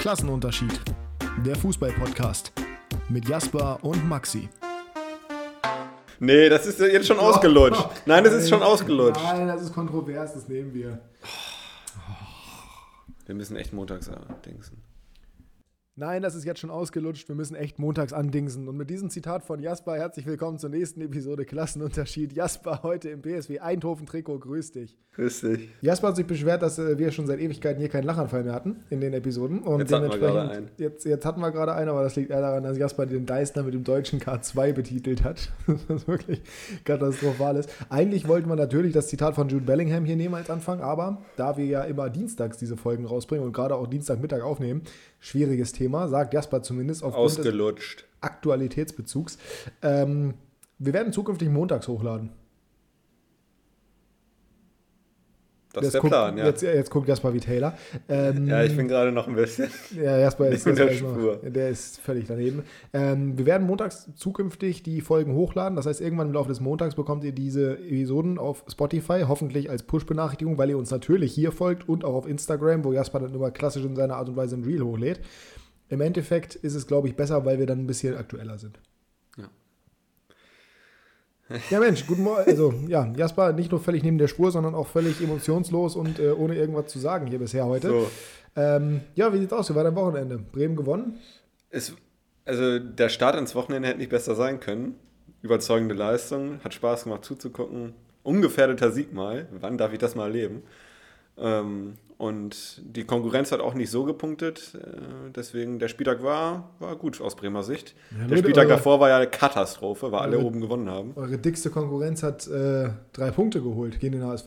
Klassenunterschied. Der Fußball-Podcast mit Jasper und Maxi. Nee, das ist jetzt schon ausgelutscht. Nein, das ist schon ausgelutscht. Nein, das ist kontrovers, das nehmen wir. Wir müssen echt montags äh, dingsen. Nein, das ist jetzt schon ausgelutscht. Wir müssen echt montags andingsen. Und mit diesem Zitat von Jasper herzlich willkommen zur nächsten Episode Klassenunterschied. Jasper heute im BSW Eindhoven Trikot. Grüß dich. Grüß dich. Jasper hat sich beschwert, dass äh, wir schon seit Ewigkeiten hier keinen Lachanfall mehr hatten in den Episoden. Und Jetzt hatten wir gerade einen. Jetzt, jetzt hatten wir gerade einen, aber das liegt eher daran, dass Jasper den Deißner mit dem deutschen K2 betitelt hat. Was wirklich katastrophal ist. Eigentlich wollten wir natürlich das Zitat von Jude Bellingham hier nehmen als Anfang, aber da wir ja immer dienstags diese Folgen rausbringen und gerade auch Dienstagmittag aufnehmen, schwieriges Thema, sagt Jasper zumindest aufgrund des Ausgelutscht. Aktualitätsbezugs. Ähm, wir werden zukünftig montags hochladen. Das ist Jetzt der guckt, Plan, ja. Jetzt, jetzt guckt Jasper wie Taylor. Ähm, Ja, ich bin gerade noch ein bisschen. ja, Jasper ist, in der weiß noch. Spur. der ist völlig daneben. Ähm, wir werden montags zukünftig die Folgen hochladen. Das heißt, irgendwann im Laufe des Montags bekommt ihr diese Episoden auf Spotify, hoffentlich als Push-Benachrichtigung, weil ihr uns natürlich hier folgt und auch auf Instagram, wo Jasper dann immer klassisch in seiner Art und Weise ein Reel hochlädt. Im Endeffekt ist es, glaube ich, besser, weil wir dann ein bisschen aktueller sind. Ja. Mensch, guten Morgen. Also, ja, Jasper nicht nur völlig neben der Spur, sondern auch völlig emotionslos und äh, ohne irgendwas zu sagen hier bisher heute. So. Ähm, ja, wie sieht's aus? Wie war dein Wochenende? Bremen gewonnen? Es, also der Start ins Wochenende hätte nicht besser sein können. Überzeugende Leistung, hat Spaß gemacht zuzugucken. Ungefährdeter Sieg mal. Wann darf ich das mal erleben? Ähm, und die Konkurrenz hat auch nicht so gepunktet. Äh, deswegen, der Spieltag war, war gut aus Bremer Sicht. Ja, der Spieltag aber- davor war ja eine Katastrophe, weil alle oben gewonnen haben. Eure dickste Konkurrenz hat äh, drei Punkte geholt gegen den HSV.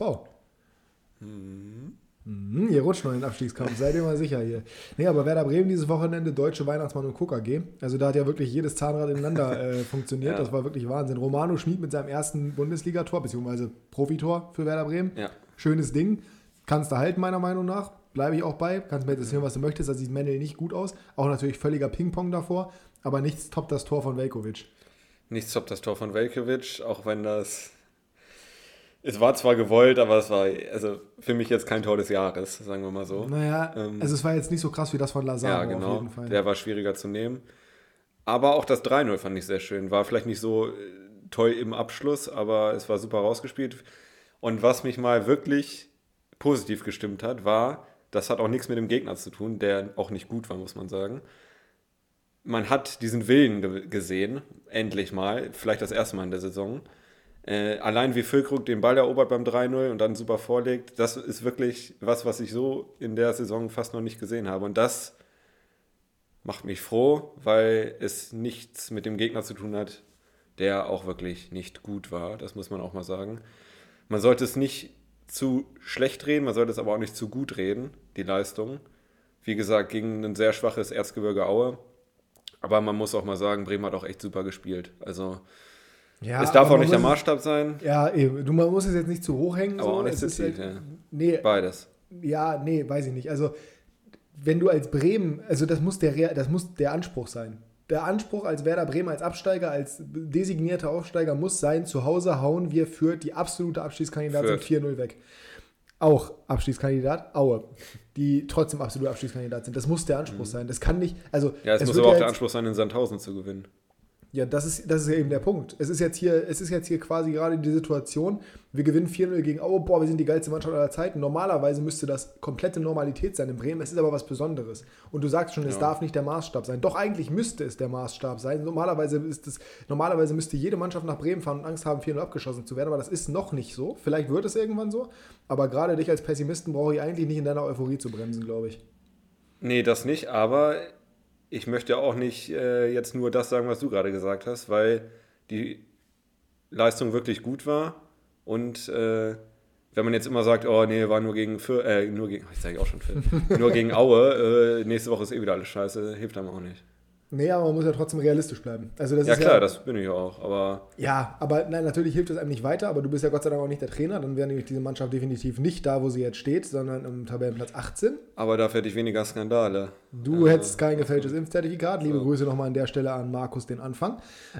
Mhm, ihr rutscht noch in den Abstiegskampf, seid ihr mal sicher hier. Nee, aber Werder Bremen dieses Wochenende, Deutsche Weihnachtsmann und Cook AG. Also da hat ja wirklich jedes Zahnrad ineinander äh, funktioniert. Ja. Das war wirklich Wahnsinn. Romano Schmid mit seinem ersten Bundesligator, beziehungsweise Profitor für Werder Bremen. Ja. Schönes Ding. Kannst du halten, meiner Meinung nach. Bleibe ich auch bei. Kannst mir jetzt erzählen, was du möchtest. Da sieht Mendel nicht gut aus. Auch natürlich völliger Ping-Pong davor. Aber nichts toppt das Tor von Velkovic. Nichts toppt das Tor von Velkovic, auch wenn das. Es war zwar gewollt, aber es war also für mich jetzt kein Tor des Jahres, sagen wir mal so. Naja, Ähm, also es war jetzt nicht so krass wie das von ja, Lazaro auf genau. jeden Fall. Der war schwieriger zu nehmen. Aber auch das 3-0 fand ich sehr schön. War vielleicht nicht so äh, toll im Abschluss, aber es war super rausgespielt. Und was mich mal wirklich positiv gestimmt hat, war, das hat auch nichts mit dem Gegner zu tun, der auch nicht gut war, muss man sagen. Man hat diesen Willen ge gesehen, endlich mal, vielleicht das erste Mal in der Saison. Äh, allein wie Füllkrug den Ball erobert beim 3-0 und dann super vorlegt, das ist wirklich was, was ich so in der Saison fast noch nicht gesehen habe. Und das macht mich froh, weil es nichts mit dem Gegner zu tun hat, der auch wirklich nicht gut war. Das muss man auch mal sagen. Man sollte es nicht zu schlecht reden, man sollte es aber auch nicht zu gut reden, die Leistung. Wie gesagt, gegen ein sehr schwaches Erzgebirge Aue. Aber man muss auch mal sagen, Bremen hat auch echt super gespielt. Also Ja, es darf auch nicht der Maßstab sein, Ja, eben. Du man muss es jetzt nicht zu hoch hängen. aber so. auch nicht zu tief. halt- Ja. Nee, Beides. ja, nee, weiß ich nicht. Also, wenn du als Bremen, also das muss der, das muss der Anspruch sein. Der Anspruch als Werder Bremen, als Absteiger, als designierter Aufsteiger muss sein, zu Hause hauen wir für die absolute Fürth. 4-0 weg. Auch Abstiegskandidat, Aue, die trotzdem absolute Abstiegskandidat sind. Das muss der Anspruch sein. Das kann nicht, also Mhm. Ja, es, muss aber auch der Anspruch sein, in Sandhausen zu gewinnen. Ja, das ist, das ist ja eben der Punkt. Es ist jetzt hier, es ist jetzt hier quasi gerade die Situation, wir gewinnen 4-0 gegen Aue, boah, wir sind die geilste Mannschaft aller Zeiten. Normalerweise müsste das komplette Normalität sein in Bremen. Es ist aber was Besonderes. Und du sagst schon, es Ja. darf nicht der Maßstab sein. Doch eigentlich müsste es der Maßstab sein. Normalerweise ist es, normalerweise müsste jede Mannschaft nach Bremen fahren und Angst haben, 4-0 abgeschossen zu werden, aber das ist noch nicht so. Vielleicht wird es irgendwann so. Aber gerade dich als Pessimisten brauche ich eigentlich nicht in deiner Euphorie zu bremsen, glaube ich. Nee, das nicht, aber ich möchte auch nicht äh, jetzt nur das sagen, was du gerade gesagt hast, weil die Leistung wirklich gut war und äh, wenn man jetzt immer sagt, oh nee, war nur gegen Für, äh, nur gegen, ich sage auch schon Für, nur gegen Aue, äh, nächste Woche ist eh wieder alles scheiße, hilft einem auch nicht. Nee, aber man muss ja trotzdem realistisch bleiben. Also das Ja ist klar, ja, das bin ich auch, aber Ja, aber nein, natürlich hilft es einem nicht weiter, aber du bist ja Gott sei Dank auch nicht der Trainer. Dann wäre nämlich diese Mannschaft definitiv nicht da, wo sie jetzt steht, sondern im Tabellenplatz 18. aber dafür hätte ich weniger Skandale. Du hättest kein gefälschtes Impfzertifikat. Liebe So. Grüße nochmal an der Stelle an Markus, den Anfang.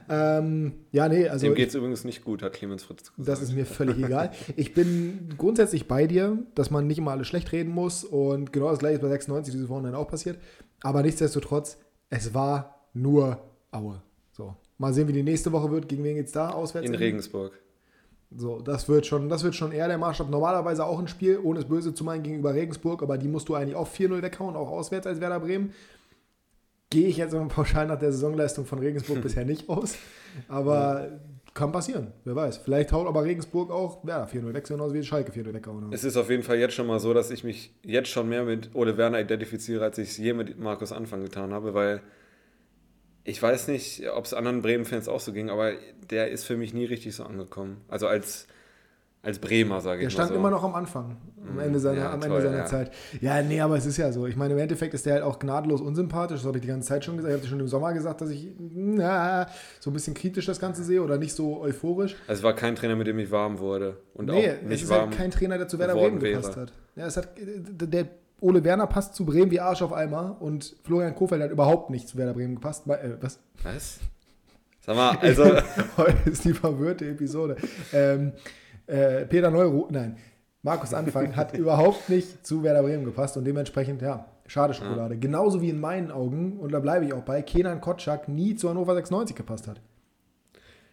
Ähm, ja, nee, also Dem geht es übrigens nicht gut, hat Clemens Fritz gesagt. das ist mir völlig egal. Ich bin grundsätzlich bei dir, dass man nicht immer alles schlecht reden muss und genau das gleiche ist bei 96 diese Wochenende auch passiert. Aber nichtsdestotrotz, es war nur Aue. So. Mal sehen, wie die nächste Woche wird. Gegen wen geht's da auswärts? in Regensburg. So, das wird, schon, das wird schon eher der Maßstab. Normalerweise auch ein Spiel, ohne es böse zu meinen, gegenüber Regensburg, aber die musst du eigentlich auch 4-0 weghauen, auch auswärts als Werder Bremen. Gehe ich jetzt mal pauschal nach der Saisonleistung von Regensburg bisher nicht aus. Aber kann passieren, wer weiß. Vielleicht haut aber Regensburg auch Werder 4-0 weg, genauso wie Schalke 4-0 weggehauen. Es ist auf jeden Fall jetzt schon mal so, dass ich mich jetzt schon mehr mit Ole Werner identifiziere, als ich es je mit Markus Anfang getan habe, weil ich weiß nicht, ob es anderen Bremen-Fans auch so ging, aber der ist für mich nie richtig so angekommen. Also als, als Bremer, sage ich Der mal stand so. immer noch am Anfang, am Ende seiner, ja, am Ende toll, seiner ja. Zeit. Ja, nee, aber es ist ja so. Ich meine, im Endeffekt ist der halt auch gnadenlos unsympathisch. Das habe ich die ganze Zeit schon gesagt. Ich habe schon im Sommer gesagt, dass ich na, so ein bisschen kritisch das Ganze sehe oder nicht so euphorisch. Also es war kein Trainer, mit dem ich warm wurde. Und Nee, auch es nicht ist warm. halt kein Trainer, der zu Werder Bremen gepasst hat. Ja, es hat. Der Ole Werner passt zu Bremen wie Arsch auf Eimer und Florian Kofeld hat überhaupt nicht zu Werder Bremen gepasst. Äh, was? Was? Sag mal, also Heute ist die verwirrte Episode. Ähm, äh, Peter Neuro, nein, Markus Anfang hat überhaupt nicht zu Werder Bremen gepasst und dementsprechend, ja, schade Schokolade. Genauso wie in meinen Augen, und da bleibe ich auch bei, Kenan Kotschak nie zu Hannover 96 gepasst hat.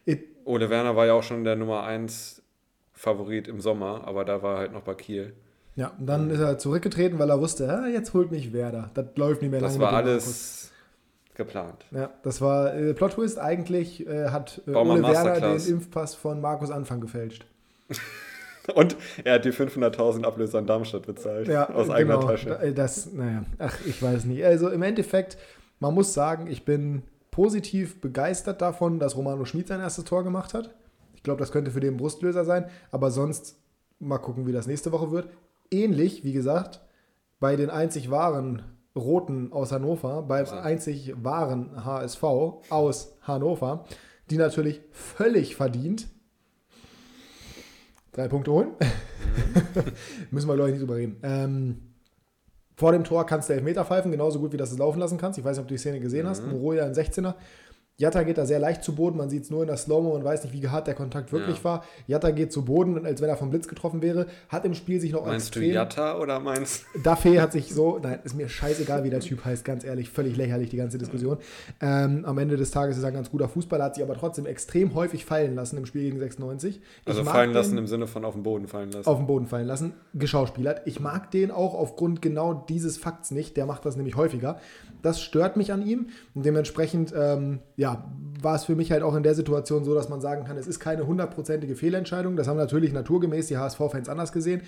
It, Ole Werner war ja auch schon der Nummer 1 Favorit im Sommer, aber da war er halt noch bei Kiel. ja, und dann ist er zurückgetreten, weil er wusste, ah, jetzt holt mich Werder. Das läuft nicht mehr Das lange war mit dem alles geplant. Ja, das war äh, Plot Twist. Eigentlich äh, hat äh, Ole Werner den Impfpass von Markus Anfang gefälscht. Und er hat die 500.000 Ablöse an Darmstadt bezahlt. Ja, aus eigener genau. Tasche. Da- Das, naja, ach, ich weiß nicht. Also im Endeffekt, man muss sagen, ich bin positiv begeistert davon, dass Romano Schmid sein erstes Tor gemacht hat. Ich glaube, das könnte für den Brustlöser sein. Aber sonst mal gucken, wie das nächste Woche wird. Ähnlich, wie gesagt, bei den einzig wahren Roten aus Hannover, beim Also. einzig wahren HSV aus Hannover, die natürlich völlig verdient drei Punkte holen. Müssen wir, glaube ich, nicht drüber reden. Ähm, vor dem Tor kannst du Elfmeter pfeifen, genauso gut wie das du es laufen lassen kannst. Ich weiß nicht, ob du die Szene gesehen hast. Moroja ein 16er. Jatta geht da sehr leicht zu Boden. Man sieht es nur in der Slow-Mo und weiß nicht, wie hart der Kontakt wirklich Ja. war. Jatta geht zu Boden, als wenn er vom Blitz getroffen wäre. Hat im Spiel sich noch Meinst du extrem... Jatta oder meinst Daffy hat sich so, nein, ist mir scheißegal, wie der Typ heißt, ganz ehrlich, völlig lächerlich, die ganze Diskussion. Ähm, am Ende des Tages ist er ein ganz guter Fußballer, hat sich aber trotzdem extrem häufig fallen lassen im Spiel gegen 96. Ich Also fallen lassen im Sinne von auf den Boden fallen lassen. auf den Boden fallen lassen, geschauspielert. Ich mag den auch aufgrund genau dieses Fakts nicht. Der macht das nämlich häufiger. Das stört mich an ihm und dementsprechend ähm, ja, war es für mich halt auch in der Situation so, dass man sagen kann, es ist keine hundertprozentige Fehlentscheidung. Das haben natürlich naturgemäß die HSV-Fans anders gesehen.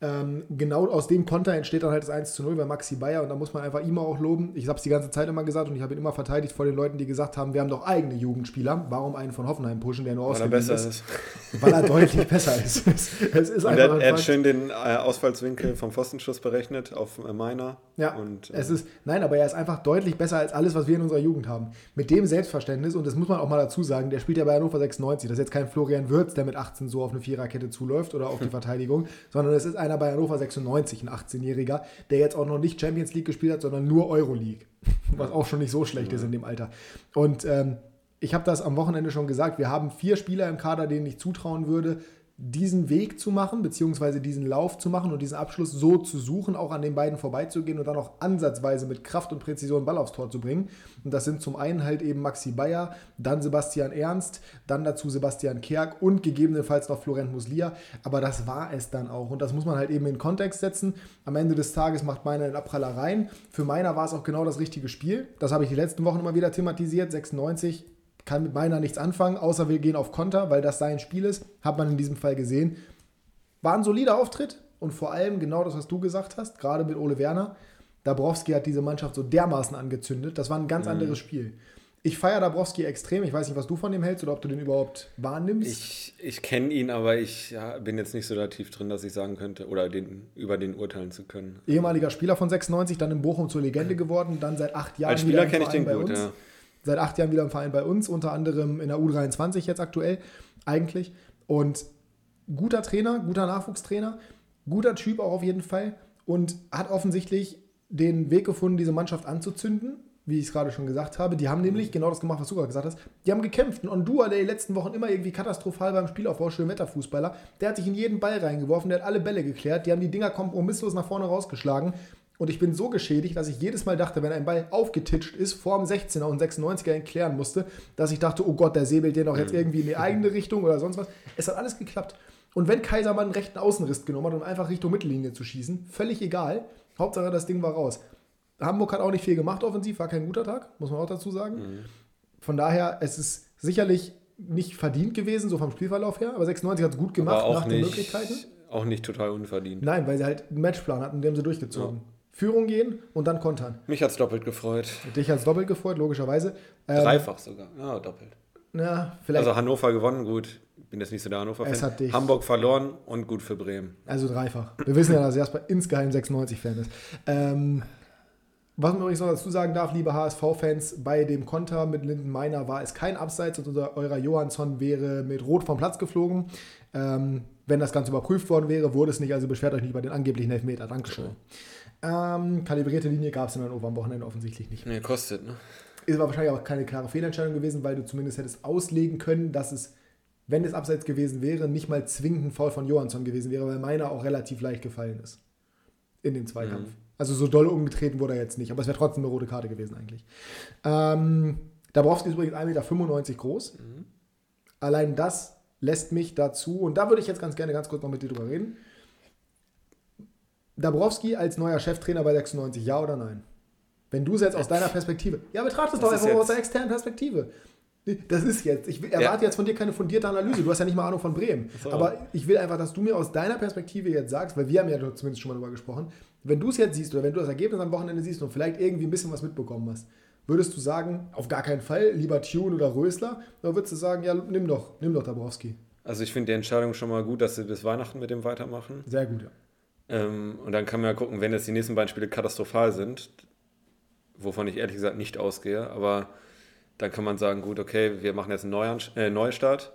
Ähm, genau aus dem Konter entsteht dann halt das 1 zu 0 bei Maxi Bayer und da muss man einfach immer auch loben. Ich habe es die ganze Zeit immer gesagt und ich habe ihn immer verteidigt vor den Leuten, die gesagt haben, wir haben doch eigene Jugendspieler. Warum einen von Hoffenheim pushen, der nur weil er besser ist? ist. Weil er deutlich besser ist. Es, ist Und er, ein er hat schön den äh, Ausfallswinkel vom Pfostenschuss berechnet auf äh, meiner. Ja, Und, äh, es ist, nein, aber er ist einfach deutlich besser als alles, was wir in unserer Jugend haben. Mit dem Selbstverständnis, und das muss man auch mal dazu sagen, der spielt ja bei Hannover 96. Das ist jetzt kein Florian Würz, der mit 18 so auf eine Viererkette zuläuft oder auf die Verteidigung, sondern es ist einer bei Hannover 96, ein 18-Jähriger, der jetzt auch noch nicht Champions League gespielt hat, sondern nur Euroleague. Was auch schon nicht so schlecht ist in dem Alter. Und ähm, ich habe das am Wochenende schon gesagt, wir haben vier Spieler im Kader, denen ich zutrauen würde, diesen Weg zu machen, beziehungsweise diesen Lauf zu machen und diesen Abschluss so zu suchen, auch an den beiden vorbeizugehen und dann auch ansatzweise mit Kraft und Präzision Ball aufs Tor zu bringen. Und das sind zum einen halt eben Maxi Bayer, dann Sebastian Ernst, dann dazu Sebastian Kerk und gegebenenfalls noch Florent Muslia. Aber das war es dann auch. Und das muss man halt eben in Kontext setzen. Am Ende des Tages macht meiner den Abpraller rein. Für meiner war es auch genau das richtige Spiel. Das habe ich die letzten Wochen immer wieder thematisiert. 96 kann mit meiner nichts anfangen, außer wir gehen auf Konter, weil das sein Spiel ist. Hat man in diesem Fall gesehen. War ein solider Auftritt und vor allem genau das, was du gesagt hast, gerade mit Ole Werner. Dabrowski hat diese Mannschaft so dermaßen angezündet. Das war ein ganz anderes Spiel. Ich feiere Dabrowski extrem. Ich weiß nicht, was du von dem hältst oder ob du den überhaupt wahrnimmst. Ich, ich kenne ihn, aber ich ja, bin jetzt nicht so da tief drin, dass ich sagen könnte oder den, über den urteilen zu können. Ehemaliger Spieler von 96, dann in Bochum zur Legende geworden, dann seit acht Jahren Als Spieler kenne ich den bei gut, uns. ja. Seit acht Jahren wieder im Verein bei uns, unter anderem in der U23 jetzt aktuell eigentlich. Und guter Trainer, guter Nachwuchstrainer, guter Typ auch auf jeden Fall und hat offensichtlich den Weg gefunden, diese Mannschaft anzuzünden, wie ich es gerade schon gesagt habe. Die haben nämlich genau das gemacht, was du gerade gesagt hast. Die haben gekämpft. Und Ondua, der die letzten Wochen immer irgendwie katastrophal beim Spielaufbau, schön Wetterfußballer, der hat sich in jeden Ball reingeworfen, der hat alle Bälle geklärt, die haben die Dinger kompromisslos nach vorne rausgeschlagen. Und ich bin so geschädigt, dass ich jedes Mal dachte, wenn ein Ball aufgetitscht ist, vor dem 16er und 96er entklären musste, dass ich dachte, oh Gott, der säbelt den doch jetzt irgendwie in die eigene Richtung oder sonst was. Es hat alles geklappt. Und wenn Kaisermann einen rechten Außenriss genommen hat, um einfach Richtung Mittellinie zu schießen, völlig egal. Hauptsache, das Ding war raus. Hamburg hat auch nicht viel gemacht offensiv, war kein guter Tag, muss man auch dazu sagen. Mhm. Von daher, es ist sicherlich nicht verdient gewesen, so vom Spielverlauf her, aber 96 hat es gut gemacht nach nicht, den Möglichkeiten. Auch nicht total unverdient. Nein, weil sie halt einen Matchplan hatten, den haben sie durchgezogen. Ja. Führung gehen und dann kontern. Mich hat es doppelt gefreut. Dich hat es doppelt gefreut, logischerweise. Ähm, Dreifach sogar, ja, doppelt. Ja, vielleicht. Also Hannover gewonnen, gut. Bin jetzt nicht so der Hannover-Fan. Hamburg verloren und gut für Bremen. Also dreifach. Wir wissen ja, dass Jasper insgeheim 96-Fan ist. Ähm, was man übrigens noch dazu sagen darf, liebe HSV-Fans, bei dem Konter mit Linden Meiner war es kein Abseits und unser eurer Johansson wäre mit Rot vom Platz geflogen. Ähm, wenn das Ganze überprüft worden wäre, wurde es nicht, also beschwert euch nicht bei den angeblichen Elfmeter. Dankeschön. Ähm, kalibrierte Linie gab es in Hannover am Wochenende offensichtlich nicht. Nee, kostet, ne? Ist aber wahrscheinlich auch keine klare Fehlentscheidung gewesen, weil du zumindest hättest auslegen können, dass es, wenn es abseits gewesen wäre, nicht mal zwingend ein Foul von Johansson gewesen wäre, weil meiner auch relativ leicht gefallen ist. In dem Zweikampf. Mhm. Also so doll umgetreten wurde er jetzt nicht, aber es wäre trotzdem eine rote Karte gewesen eigentlich. Ähm, Dabrowski ist übrigens 1,95 Meter groß. Mhm. Allein das lässt mich dazu, und da würde ich jetzt ganz gerne ganz kurz noch mit dir drüber reden. Dabrowski als neuer Cheftrainer bei 96, ja oder nein? Wenn du es jetzt aus deiner Perspektive, ja, betrachte es doch einfach aus der externen Perspektive. Das ist jetzt, ich erwarte ja. jetzt von dir keine fundierte Analyse. Du hast ja nicht mal Ahnung von Bremen. So. Aber ich will einfach, dass du mir aus deiner Perspektive jetzt sagst, weil wir haben ja zumindest schon mal darüber gesprochen, wenn du es jetzt siehst oder wenn du das Ergebnis am Wochenende siehst und vielleicht irgendwie ein bisschen was mitbekommen hast, würdest du sagen, auf gar keinen Fall, lieber Tune oder Rösler? Oder würdest du sagen, ja, nimm doch, nimm doch Dabrowski? Also ich finde die Entscheidung schon mal gut, dass sie bis Weihnachten mit dem weitermachen. Sehr gut, ja. Ähm, und dann kann man ja gucken, wenn jetzt die nächsten beiden Spiele katastrophal sind, wovon ich ehrlich gesagt nicht ausgehe, aber dann kann man sagen, gut, okay, wir machen jetzt einen äh, Neustart.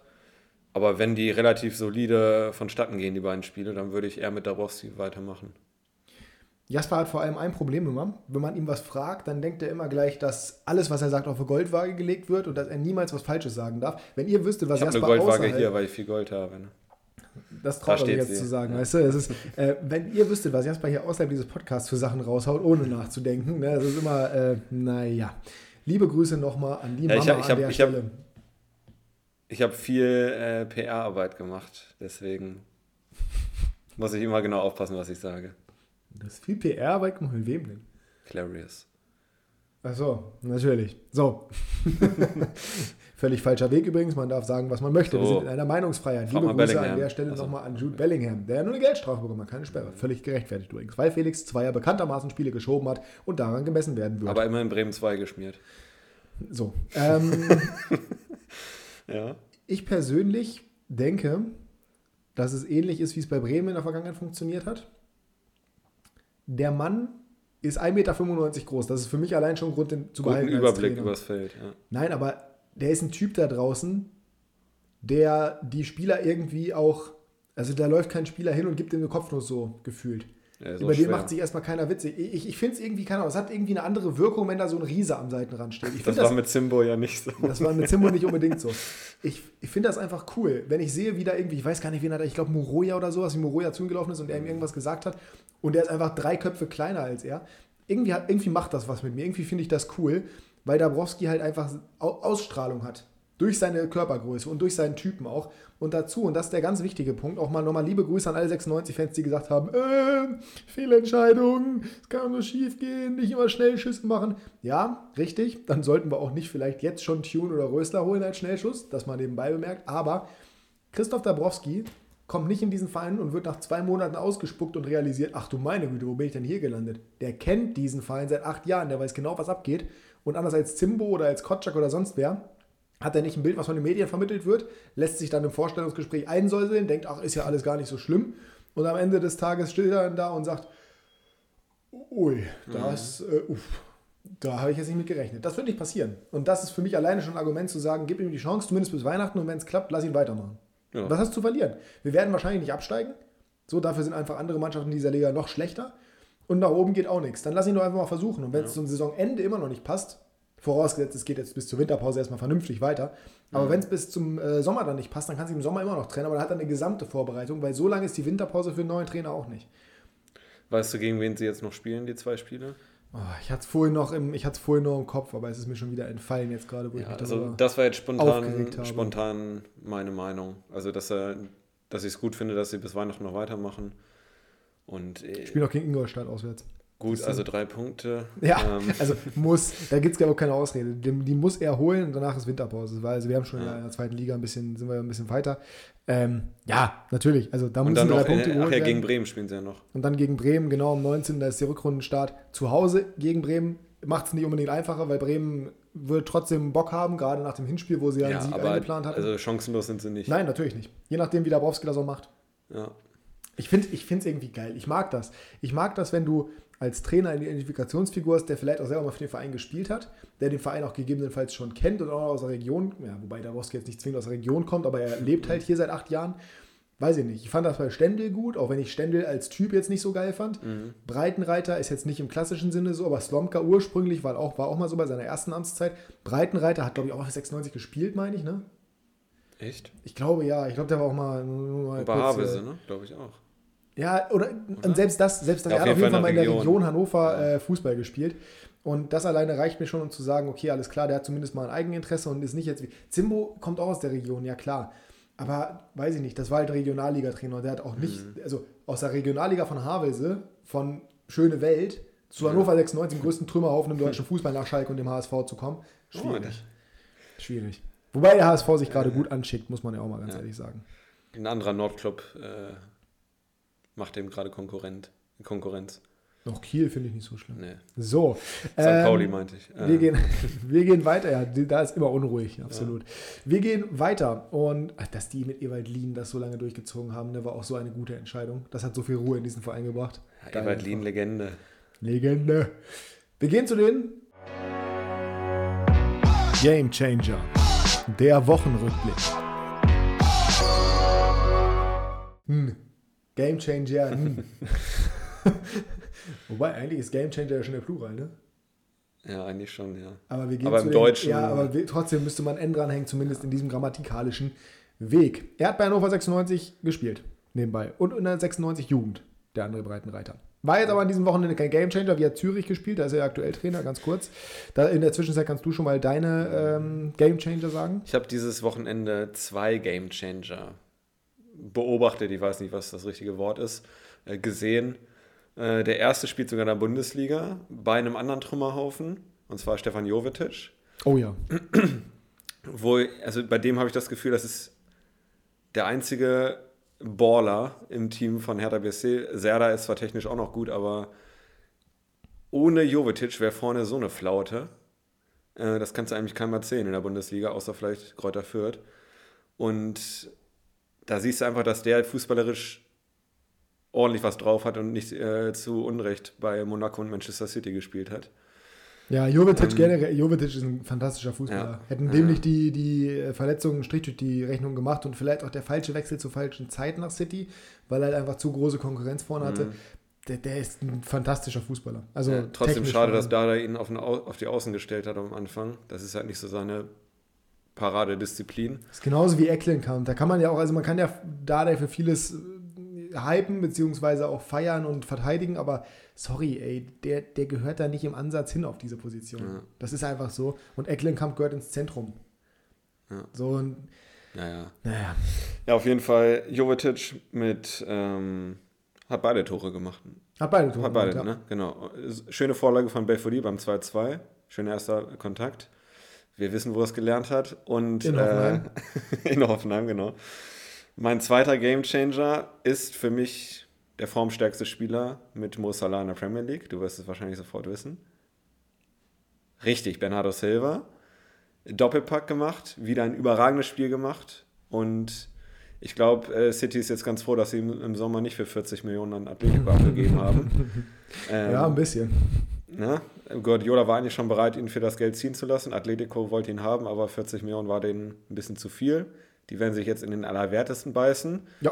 Aber wenn die relativ solide vonstatten gehen, die beiden Spiele, dann würde ich eher mit Dabrowski weitermachen. Jasper hat vor allem ein Problem immer. Wenn man ihm was fragt, dann denkt er immer gleich, dass alles, was er sagt, auf eine Goldwaage gelegt wird und dass er niemals was Falsches sagen darf. Wenn ihr wüsstet, was ich Jasper eine Goldwaage hier, weil ich viel Gold habe. Ne? Das traut er jetzt sie. zu sagen, ja. weißt du? Ist, äh, wenn ihr wüsstet, was Jasper hier außerhalb dieses Podcasts für Sachen raushaut, ohne nachzudenken, ne? das ist immer, äh, naja. Liebe Grüße nochmal an die ja, Mama ich hab, ich an hab, der ich Stelle. Hab, ich habe viel äh, PR-Arbeit gemacht, deswegen muss ich immer genau aufpassen, was ich sage. Das ist viel PR-Arbeit gemacht. Mit wem denn? Clarius. Ach so, natürlich. So. Völlig falscher Weg übrigens. Man darf sagen, was man möchte. So. Wir sind in einer Meinungsfreiheit. Liebe Grüße an der Stelle also. nochmal an Jude Bellingham, der nur eine Geldstrafe bekommen hat, keine Sperre. Völlig gerechtfertigt übrigens. Weil Felix Zweier bekanntermaßen Spiele geschoben hat und daran gemessen werden wird. Aber immer in Bremen 2 geschmiert. So. Ähm, ja. Ich persönlich denke, dass es ähnlich ist, wie es bei Bremen in der Vergangenheit funktioniert hat der Mann ist 1,95 Meter groß. Das ist für mich allein schon Grund, den zu Guten behalten. Überblick übers Feld. Ja. Nein, aber der ist ein Typ da draußen, der die Spieler irgendwie auch, also da läuft kein Spieler hin und gibt ihm den Kopf nur so gefühlt. Ja, Über den macht sich erstmal keiner witzig. Ich, ich, ich finde es irgendwie, keine Ahnung, es hat irgendwie eine andere Wirkung, wenn da so ein Riese am Seitenrand steht. das war das, mit Zimbo ja nicht so. Das war mit Zimbo nicht unbedingt so. Ich, ich finde das einfach cool, wenn ich sehe, wie da irgendwie, ich weiß gar nicht, wen hat er, ich glaube Moroja oder sowas, wie Moroja zu ihm gelaufen ist und er ihm irgendwas gesagt hat und er ist einfach drei Köpfe kleiner als er. Irgendwie, hat, irgendwie macht das was mit mir. Irgendwie finde ich das cool, weil Dabrowski halt einfach Ausstrahlung hat. Durch seine Körpergröße und durch seinen Typen auch. Und dazu, und das ist der ganz wichtige Punkt, auch mal nochmal liebe Grüße an alle 96-Fans, die gesagt haben, äh, Fehlentscheidung, es kann nur schief gehen, nicht immer Schnellschüsse machen. Ja, richtig, dann sollten wir auch nicht vielleicht jetzt schon Tune oder Rösler holen als Schnellschuss, das mal nebenbei bemerkt. Aber Christoph Dabrowski kommt nicht in diesen Verein und wird nach zwei Monaten ausgespuckt und realisiert, ach du meine Güte, wo bin ich denn hier gelandet? Der kennt diesen Verein seit acht Jahren, der weiß genau, was abgeht. Und anders als Zimbo oder als Kotschak oder sonst wer, hat er nicht ein Bild, was von den Medien vermittelt wird, lässt sich dann im Vorstellungsgespräch einsäuseln, denkt, ach, ist ja alles gar nicht so schlimm. Und am Ende des Tages steht er dann da und sagt, ui, das, mhm. äh, uff, Da habe ich jetzt nicht mit gerechnet. Das wird nicht passieren. Und das ist für mich alleine schon ein Argument zu sagen, gib ihm die Chance, zumindest bis Weihnachten und wenn es klappt, lass ihn weitermachen. Ja. Was hast du zu verlieren? Wir werden wahrscheinlich nicht absteigen. So, dafür sind einfach andere Mannschaften in dieser Liga noch schlechter. Und nach oben geht auch nichts. Dann lass ihn doch einfach mal versuchen. Und wenn es zum Saisonende immer noch nicht passt, vorausgesetzt, es geht jetzt bis zur Winterpause erstmal vernünftig weiter, aber wenn es bis zum äh, Sommer dann nicht passt, dann kannst du im Sommer immer noch trennen, aber dann hat er eine gesamte Vorbereitung, weil so lange ist die Winterpause für einen neuen Trainer auch nicht. Weißt du, gegen wen sie jetzt noch spielen, die zwei Spiele? Oh, ich hatte es vorhin, noch im- ich vorhin noch im Kopf, aber es ist mir schon wieder entfallen jetzt gerade, wo ich Ja, mich also das war jetzt spontan, spontan meine Meinung. Also, dass, er, dass ich es gut finde, dass sie bis Weihnachten noch weitermachen. Und äh, Ich spiele noch gegen Ingolstadt auswärts. gut, also drei Punkte. Ja, Ähm, also muss, da gibt es gar keine Ausrede. Die, die muss er holen und danach ist Winterpause. Weil also wir haben schon Ja. in der zweiten Liga ein bisschen, sind wir ein bisschen weiter. Ähm, ja, natürlich. Also da und müssen dann drei Punkte äh, ach geholt ja, gegen. Bremen spielen sie ja noch. Und dann gegen Bremen, genau um 19. Da ist der Rückrundenstart zu Hause gegen Bremen. Macht es nicht unbedingt einfacher, weil Bremen wird trotzdem Bock haben, gerade nach dem Hinspiel, wo sie ja einen Ja, Sieg eingeplant hatten. also chancenlos sind sie nicht. Nein, natürlich nicht. Je nachdem, wie Dabrowski das auch macht. Ja. Ich finde es irgendwie geil. Ich mag das. Ich mag das, wenn du als Trainer eine Identifikationsfigur hast, der vielleicht auch selber mal für den Verein gespielt hat, der den Verein auch gegebenenfalls schon kennt und auch aus der Region, ja, wobei Dabrowski jetzt nicht zwingend aus der Region kommt, aber er lebt halt hier seit acht Jahren. Weiß ich nicht. Ich fand das bei Stendel gut, auch wenn ich Stendel als Typ jetzt nicht so geil fand. Breitenreiter ist jetzt nicht im klassischen Sinne so, aber Slomka ursprünglich war auch, war auch mal so bei seiner ersten Amtszeit. Breitenreiter hat, glaube ich, auch für 96 gespielt, meine ich, ne? Echt? Ich glaube ja. Ich glaube, der war auch mal. mal Bei kurz, äh, ne? Glaube ich auch. Ja, oder, und selbst das, selbst das, Ja, er hat auf jeden Fall Fall mal in der Region Hannover äh, Fußball gespielt. Und das alleine reicht mir schon, um zu sagen, okay, alles klar, der hat zumindest mal ein Eigeninteresse und ist nicht jetzt wie. Zimbo kommt auch aus der Region, ja klar. Aber weiß ich nicht, das war halt Regionalliga-Trainer und der hat auch nicht, Mhm. also aus der Regionalliga von Havelse, von Schöne Welt, zu Hannover 96, dem größten Trümmerhaufen im deutschen Fußball nach Schalke und dem HSV zu kommen. Schwierig. Schwierig. Wobei der HSV sich gerade gut anschickt, muss man ja auch mal ganz Ja. ehrlich sagen. Ein anderer Nordclub äh, macht dem gerade Konkurrent, Konkurrenz. Noch Kiel finde ich nicht so schlimm. Nee. So. St. ähm, Pauli meinte ich. Wir Äh, gehen, wir gehen weiter, ja, da ist immer unruhig, absolut. Wir gehen weiter und ach, dass die mit Ewald Lien das so lange durchgezogen haben, ne, war auch so eine gute Entscheidung. Das hat so viel Ruhe in diesen Verein gebracht. ja, Ewald. Lien, Legende. Legende. Wir gehen zu den Game Changer. Der Wochenrückblick. Hm. Game Changer. Hm. Wobei, eigentlich ist Game Changer ja schon der Plural, ne? Ja, eigentlich schon, ja. Aber wir gehen Aber im den, Deutschen- Ja, aber trotzdem müsste man N dranhängen, zumindest in diesem grammatikalischen Weg. Er hat bei Hannover 96 gespielt, nebenbei. Und in der 96 Jugend, der andere Breitenreiter. War jetzt aber an diesem Wochenende kein Gamechanger, wie hat Zürich gespielt, da ist er ja aktuell Trainer, ganz kurz. Da in der Zwischenzeit kannst du schon mal deine ähm, Gamechanger sagen. Ich habe dieses Wochenende zwei Game Changer beobachtet, ich weiß nicht, was das richtige Wort ist, äh, gesehen. Äh, der erste spielt sogar in der Bundesliga bei einem anderen Trümmerhaufen, und zwar Stefan Jovetic. Oh ja. Wo, also bei dem habe ich das Gefühl, das ist der einzige Baller im Team von Hertha BSC. Serda ist zwar technisch auch noch gut, aber ohne Jovetic wäre vorne so eine Flaute. Äh, das kannst du eigentlich keinem erzählen in der Bundesliga, außer vielleicht Kräuter Fürth. Und da siehst du einfach, dass der fußballerisch ordentlich was drauf hat und nicht äh, zu Unrecht bei Monaco und Manchester City gespielt hat. Ja, Jovetic Ähm, generell, Jovetic ist ein fantastischer Fußballer. Ja. Hätten dem ja. nicht die, die Verletzungen Strich durch die Rechnung gemacht und vielleicht auch der falsche Wechsel zur falschen Zeit nach City, weil er halt einfach zu große Konkurrenz vorne hatte. Der, der ist ein fantastischer Fußballer. Also Mhm. Ja, trotzdem schade, dass. Dada ihn auf, Au- auf die Außen gestellt hat am Anfang. Das ist halt nicht so seine Paradedisziplin. Das ist genauso wie Ecklenkamp. Da kann man ja auch, also man kann ja da für vieles äh, hypen, beziehungsweise auch feiern und verteidigen, aber sorry, ey, der, der gehört da nicht im Ansatz hin auf diese Position. Ja. Das ist einfach so. Und Ecklenkamp gehört ins Zentrum. Ja. So, und, Naja. naja. Ja, auf jeden Fall Jovetic mit, ähm, hat beide Tore gemacht. Hat beide Tore Hat beide, gemacht, ja. ne? Genau. Schöne Vorlage von Belfodil beim 2-2. Schöner erster Kontakt. Wir wissen, wo er es gelernt hat. Und, In Hoffenheim. Äh, in Hoffenheim, genau. Mein zweiter Gamechanger ist für mich der formstärkste Spieler mit Mo Salah in der Premier League. Du wirst es wahrscheinlich sofort wissen. Richtig, Bernardo Silva. Doppelpack gemacht, wieder ein überragendes Spiel gemacht. Und ich glaube, äh, City ist jetzt ganz froh, dass sie im, im Sommer nicht für 40 Millionen an Atletico abgegeben haben. Ähm, Ja, ein bisschen. Ne? Guardiola war eigentlich schon bereit, ihn für das Geld ziehen zu lassen. Atletico wollte ihn haben, aber 40 Millionen war denen ein bisschen zu viel. Die werden sich jetzt in den Allerwertesten beißen. Ja.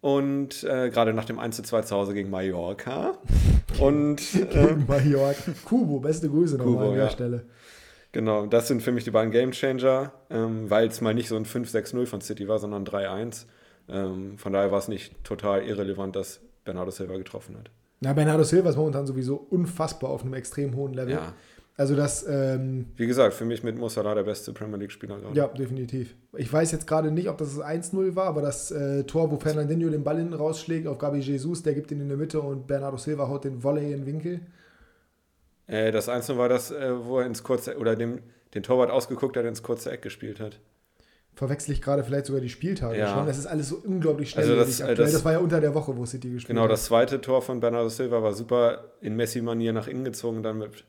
Und äh, gerade nach dem 1 2 zu Hause gegen Mallorca. Und äh, Gegen Mallorca. Kubo, beste Grüße nochmal Kubo, an der ja. Stelle. genau, das sind für mich die beiden Gamechanger, ähm, weil es mal nicht so ein 5-6-0 von City war, sondern 3-1. Ähm, von daher war es nicht total irrelevant, dass Bernardo Silva getroffen hat. Na, Bernardo Silva ist momentan sowieso unfassbar auf einem extrem hohen Level. Ja. Also das, ähm, Wie gesagt, für mich mit Musala der beste Premier League-Spieler gerade. ja, definitiv. Ich weiß jetzt gerade nicht, ob das das 1-0 war, aber das äh, Tor, wo Fernandinho den Ball hinten rausschlägt auf Gabi Jesus, der gibt ihn in der Mitte und Bernardo Silva haut den Volley in den Winkel. Äh, das Einzige war das, äh, wo er ins kurze, oder dem, den Torwart ausgeguckt hat, ins kurze Eck gespielt hat. Verwechsel ich gerade vielleicht sogar die Spieltage Ja. schon. Das ist alles so unglaublich schnell. Also das- aktuell. das- das war ja unter der Woche, wo City gespielt Genau, hat. das zweite Tor von Bernardo Silva war super in Messi-Manier nach innen gezogen, dann mit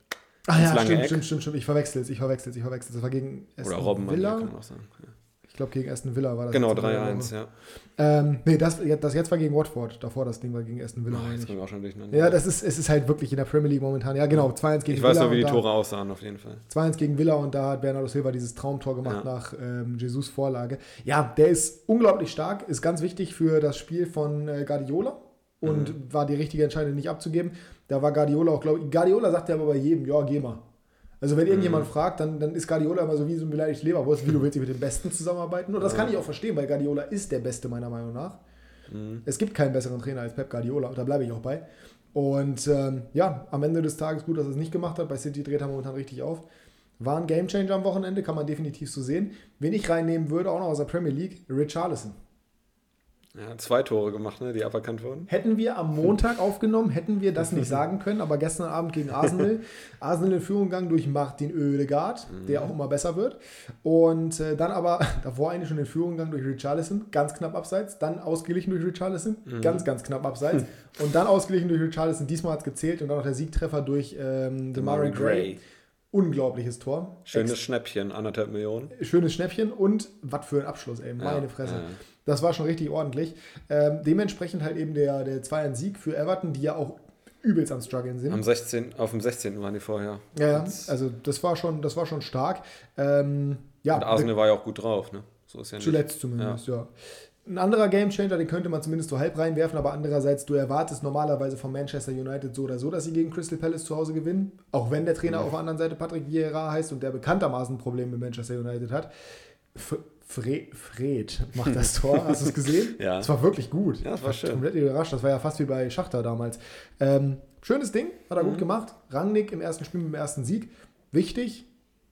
Ah ins ja, stimmt, Eck. stimmt, stimmt, stimmt. Ich verwechsel es, ich verwechsel es, ich verwechsel es. Das war gegen oder Robben-Manier, Villa. kann man auch sagen. Ja. Ich glaube, gegen Aston Villa war das. Genau, jetzt unter der 3-1, Woche. ja. Ähm, nee, das, das jetzt war gegen Watford. Davor das Ding war gegen Aston Villa. Oh, jetzt auch schon durcheinander. ja, das ist, es ist halt wirklich in der Premier League momentan. Ja, genau, 2-1 gegen ich weiß Villa. noch, wie die da- Tore aussahen, auf jeden Fall. 2-1 gegen Villa und da hat Bernardo Silva dieses Traumtor gemacht Ja. nach ähm, Jesus Vorlage. Ja, der ist unglaublich stark, ist ganz wichtig für das Spiel von äh, Guardiola und Mhm. war die richtige Entscheidung nicht abzugeben. Da war Guardiola auch, glaube ich, Guardiola sagt ja aber bei jedem, ja, geh mal. Also wenn irgendjemand Mhm. fragt, dann, dann ist Guardiola immer so wie so ein beleidigt Leberwurst, wie du willst mit dem Besten zusammenarbeiten. Und das kann ich auch verstehen, weil Guardiola ist der Beste meiner Meinung nach. Mhm. Es gibt keinen besseren Trainer als Pep Guardiola, da bleibe ich auch bei. Und ähm, ja, am Ende des Tages gut, dass er es nicht gemacht hat. Bei City dreht er momentan richtig auf. War ein Gamechanger am Wochenende, kann man definitiv so sehen. Wen ich reinnehmen würde, auch noch aus der Premier League, Richarlison. Ja, zwei Tore gemacht, ne, die aberkannt wurden. Hätten wir am Montag aufgenommen, hätten wir das nicht sagen können, aber gestern Abend gegen Arsenal, Arsenal in Führung gegangen durch Martin Oedegaard, der auch immer besser wird. Und äh, dann aber davor eigentlich schon in Führung gegangen durch Richarlison, ganz knapp abseits, dann ausgeglichen durch Richarlison, ganz, ganz knapp abseits und dann ausgeglichen durch Richarlison, diesmal hat es gezählt und dann noch der Siegtreffer durch ähm, Demari Gray. Unglaubliches Tor. Schönes Schnäppchen, anderthalb Millionen. Schönes Schnäppchen und was für ein Abschluss, ey, meine Ja, Fresse. ja. Das war schon richtig ordentlich. Ähm, dementsprechend halt eben der, der 2-1-Sieg für Everton, die ja auch übelst am struggeln sind. Am 16, auf dem 16. waren die vorher. ja, ja, also das war schon, das war schon stark. Ähm, ja, Und Arsenal war ja auch gut drauf, ne? So ist ja nicht. zuletzt zumindest, ja. Ein anderer Gamechanger, den könnte man zumindest so halb reinwerfen, aber andererseits, du erwartest normalerweise von Manchester United so oder so, dass sie gegen Crystal Palace zu Hause gewinnen. Auch wenn der Trainer auf der anderen Seite Patrick Vieira heißt und der bekanntermaßen Probleme mit Manchester United hat. Fre Fred macht das Tor, hast du es gesehen? Ja. Das war wirklich gut. Ja, das war Ich schön. Komplett überrascht, das war ja fast wie bei Schachter damals. Ähm, schönes Ding, hat er gut gemacht. Rangnick im ersten Spiel mit dem ersten Sieg. Wichtig,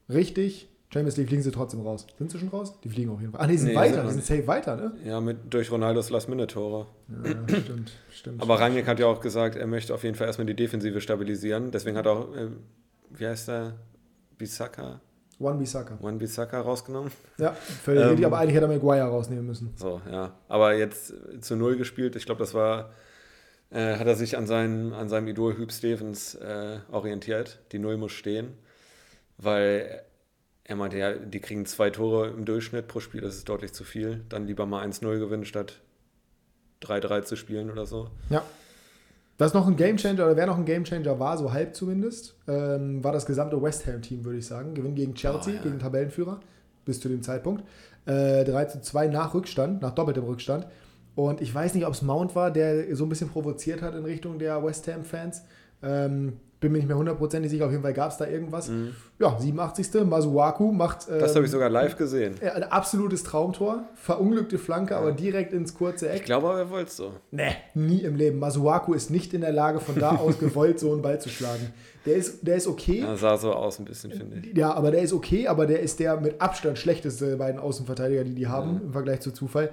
richtig. Champions League fliegen sie trotzdem raus. Sind sie schon raus? Die fliegen auf jeden Fall. Ah, nee, die sind Nee, weiter, die sind safe weiter, ne? Ja, mit, durch Ronaldos Last-Minute-Tore. Ja, stimmt, stimmt. Aber Rangnick hat ja auch gesagt, er möchte auf jeden Fall erstmal die Defensive stabilisieren. Deswegen hat er auch, äh, wie heißt der? Bisaka? One Bissaka. One Bisaka rausgenommen. Ja, völlig Ähm, richtig, aber eigentlich hätte er Maguire rausnehmen müssen. So, ja. Aber jetzt zu Null gespielt. Ich glaube, das war, äh, hat er sich an, seinen, an seinem Idol Hüb Stevens äh, orientiert. Die Null muss stehen. Weil er meinte, ja, die kriegen zwei Tore im Durchschnitt pro Spiel, das ist deutlich zu viel. Dann lieber mal 1-0 gewinnen, statt 3-3 zu spielen oder so. Ja. Was noch ein Gamechanger, oder wer noch ein Gamechanger war, so halb zumindest, ähm, war das gesamte West Ham-Team, würde ich sagen. Gewinn gegen Chelsea, Oh, ja. gegen Tabellenführer, bis zu dem Zeitpunkt. Äh, 3 zu 2 nach Rückstand, nach doppeltem Rückstand. Und ich weiß nicht, ob es Mount war, der so ein bisschen provoziert hat in Richtung der West Ham-Fans. Ähm, bin mir nicht mehr hundertprozentig sicher, auf jeden Fall gab es da irgendwas. Ja, 87. Masuaku macht. Ähm, Mhm. Das habe ich sogar live gesehen. ja, Ein absolutes Traumtor, verunglückte Flanke, aber direkt ins kurze Eck. Ich glaube, aber er wollte es so. Nee, nie im Leben. Masuaku ist nicht in der Lage, von da aus gewollt so einen Ball zu schlagen. Der ist, der ist okay. Er sah so aus ein bisschen, finde ich. Ja, aber der ist okay, aber der ist der mit Abstand schlechteste der beiden Außenverteidiger, die die haben, im Vergleich zu Zufall.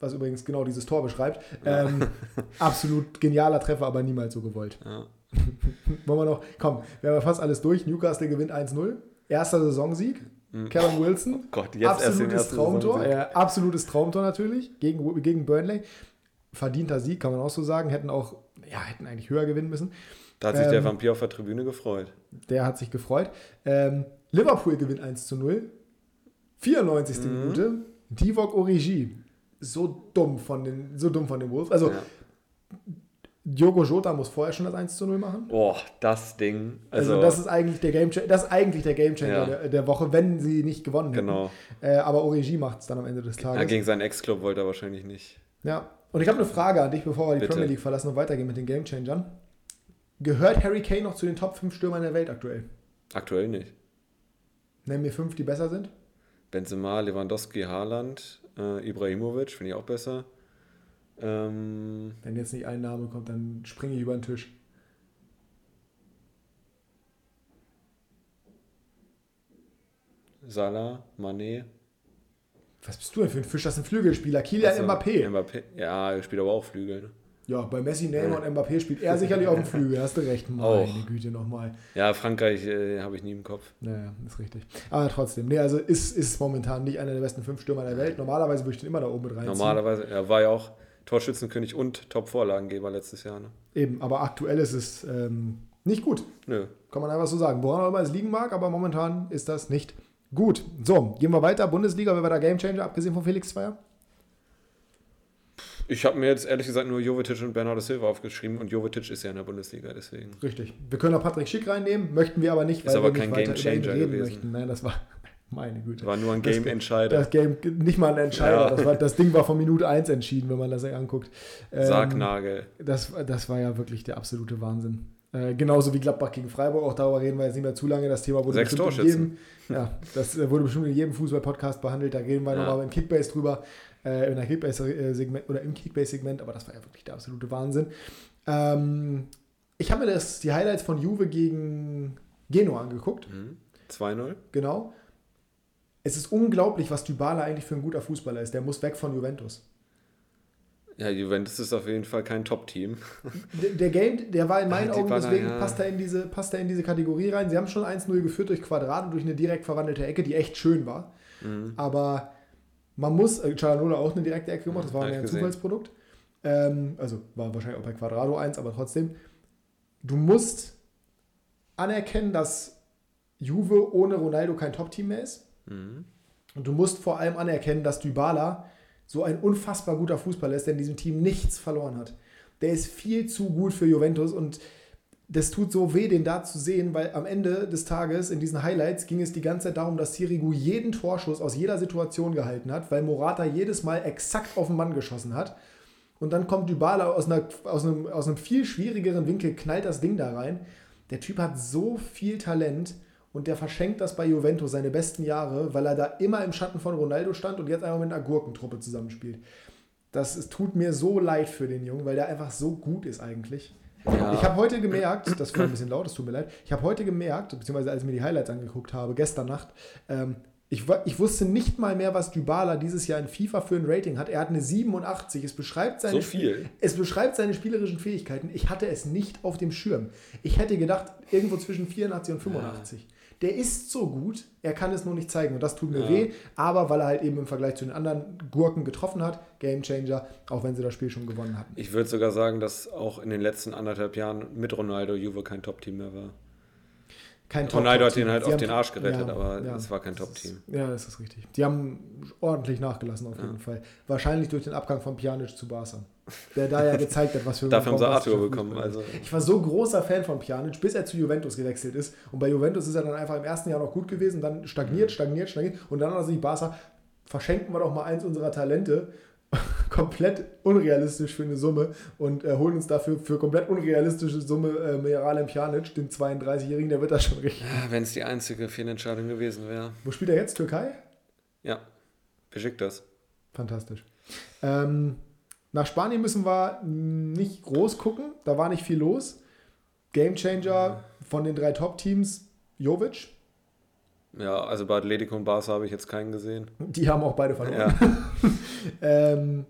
Was übrigens genau dieses Tor beschreibt. Ähm, absolut genialer Treffer, aber niemals so gewollt. Ja. Wollen wir noch, komm, wir haben fast alles durch. Newcastle gewinnt 1-0. Erster Saisonsieg. Callum Wilson. Oh Gott, jetzt erst absolutes ersten Traumtor. Ja, absolutes Traumtor natürlich gegen, gegen Burnley. Verdienter Sieg, kann man auch so sagen. Hätten auch, ja, hätten eigentlich höher gewinnen müssen. Da hat sich der Ähm, Vampir auf der Tribüne gefreut. Der hat sich gefreut. Ähm, Liverpool gewinnt 1 zu 0. 94. Mhm. Minute. Divock Origi. So dumm von den, so dumm von den Wolves. Also Ja. Diogo Jota muss vorher schon das 1 zu 0 machen. Boah, das Ding. Also, Also, das ist eigentlich der Game das ist eigentlich der Game Changer Ja. der, der Woche, wenn sie nicht gewonnen hätten. genau. Äh, aber Origi macht es dann am Ende des Ja, Tages. gegen seinen Ex-Club wollte er wahrscheinlich nicht. Ja. Und ich habe eine Frage an dich, bevor wir die Bitte. Premier League verlassen und weitergehen mit den Game Changern. Gehört Harry Kane noch zu den Top 5 Stürmern der Welt aktuell? Aktuell nicht. Nenn mir fünf, die besser sind. Benzema, Lewandowski, Haaland, äh, Ibrahimovic, finde ich auch besser. Ähm, Wenn jetzt nicht ein Name kommt, dann springe ich über den Tisch. Salah, Mané. Was bist du denn für ein Fisch? Das ist ein Flügelspieler. Kilian Also, Mbappé. Mbappé. Ja, er spielt aber auch Flügel. Ne? Ja, bei Messi, Neymar und Mbappé spielt er sicherlich auf dem Flügel. Hast du recht. Meine Auch. Güte nochmal. Ja, Frankreich äh, habe ich nie im Kopf. Naja, ist richtig. Aber trotzdem, nee, also ist, ist momentan nicht einer der besten fünf Stürmer der Welt. Normalerweise würde ich den immer da oben mit reinziehen. Normalerweise, er war ja auch Torschützenkönig und Top-Vorlagengeber letztes Jahr. Ne? Eben, aber aktuell ist es ähm, nicht gut. Nö. Kann man einfach so sagen. Woran auch immer es liegen mag, aber momentan ist das nicht gut. So, gehen wir weiter. Bundesliga, wer war der Gamechanger, abgesehen von Felix Zweier? Ich habe mir jetzt ehrlich gesagt nur Jovetic und Bernardo Silva aufgeschrieben und Jovetic ist ja in der Bundesliga, deswegen. Richtig. Wir können auch Patrick Schick reinnehmen, möchten wir aber nicht, Ist aber wir kein nicht Gamechanger reden gewesen. möchten. Nein, das war meine Güte. War nur ein Game-Entscheider. Das Game, nicht mal ein Entscheider. Ja. Das, war, das Ding war von Minute 1 entschieden, wenn man das sich anguckt. Ähm, Sargnagel. Das, das war ja wirklich der absolute Wahnsinn. Äh, genauso wie Gladbach gegen Freiburg, auch darüber reden wir jetzt nicht mehr zu lange. Das Thema wurde Sechs bestimmt in jedem, ja, das äh, wurde bestimmt in jedem Fußball-Podcast behandelt. Da reden wir Ja. nochmal im Kickbase drüber, äh, in der Kickbase-Segment oder im Kickbase-Segment, aber das war ja wirklich der absolute Wahnsinn. Ähm, ich habe mir das, die Highlights von Juve gegen Genua angeguckt, Mhm. 2-0. genau. Es ist unglaublich, was Dybala eigentlich für ein guter Fußballer ist. Der muss weg von Juventus. Ja, Juventus ist auf jeden Fall kein Top-Team. Der, der Game, der war in meinen Ah, Augen, Dybala, deswegen ja. passt, er in diese, passt er in diese Kategorie rein. Sie haben schon 1-0 geführt durch Quadrado, durch eine direkt verwandelte Ecke, die echt schön war. Mhm. Aber man muss, äh, Cialanoglu auch eine direkte Ecke gemacht, das war ich ein. Zufallsprodukt. Ähm, also war wahrscheinlich auch bei Quadrado 1, aber trotzdem. Du musst anerkennen, dass Juve ohne Ronaldo kein Top-Team mehr ist. Mhm. Und du musst vor allem anerkennen, dass Dybala so ein unfassbar guter Fußballer ist, der in diesem Team nichts verloren hat. Der ist viel zu gut für Juventus und das tut so weh, den da zu sehen, weil am Ende des Tages in diesen Highlights ging es die ganze Zeit darum, dass Sirigu jeden Torschuss aus jeder Situation gehalten hat, weil Morata jedes Mal exakt auf den Mann geschossen hat. Und dann kommt Dybala aus, einer, aus, einem, aus einem viel schwierigeren Winkel, knallt das Ding da rein. Der Typ hat so viel Talent und der verschenkt das bei Juventus seine besten Jahre, weil er da immer im Schatten von Ronaldo stand und jetzt einfach mit einer Gurkentruppe zusammenspielt. Das es tut mir so leid für den Jungen, weil der einfach so gut ist eigentlich. Ja. Ich habe heute gemerkt, das war ein bisschen laut, es tut mir leid, ich habe heute gemerkt, beziehungsweise als ich mir die Highlights angeguckt habe, gestern Nacht, ähm, ich, ich wusste nicht mal mehr, was Dybala dieses Jahr in FIFA für ein Rating hat. Er hat eine 87. Es beschreibt seine, So viel? es beschreibt seine spielerischen Fähigkeiten. Ich hatte es nicht auf dem Schirm. Ich hätte gedacht, irgendwo zwischen 84 und 85. Der ist so gut, er kann es nur nicht zeigen und das tut mir Ja. weh. Aber weil er halt eben im Vergleich zu den anderen Gurken getroffen hat, Gamechanger, auch wenn sie das Spiel schon gewonnen hatten. Ich würde sogar sagen, dass auch in den letzten anderthalb Jahren mit Ronaldo Juve kein Top-Team mehr war. Kein Ronaldo hat Top-Top-Team. ihn halt auf den Arsch gerettet, ja, aber ja. es war kein Top-Team. Ja, das ist richtig. Die haben ordentlich nachgelassen auf jeden Fall. Wahrscheinlich durch den Abgang von Pjanic zu Barca. Der da ja gezeigt hat, was für ein Dafür haben sie Arthur bekommen. Also, Ich war so großer Fan von Pjanic, bis er zu Juventus gewechselt ist. Und bei Juventus ist er dann einfach im ersten Jahr noch gut gewesen, dann stagniert, stagniert, stagniert. Und dann hat er sich Barca, verschenken wir doch mal eins unserer Talente, komplett unrealistisch für eine Summe und äh, holen uns dafür für komplett unrealistische Summe äh, Miralem Pjanic, den 32-Jährigen, der wird das schon richtig. wenn es die einzige Fehlentscheidung gewesen wäre. Wo spielt er jetzt? Türkei? Ja, beschickt das. Fantastisch. Ähm, nach Spanien müssen wir nicht groß gucken, da war nicht viel los. Gamechanger von den drei Top-Teams, Jovic, Ja, also bei Atletico und Barca habe ich jetzt keinen gesehen. die haben auch beide verloren. Ja, Ähm,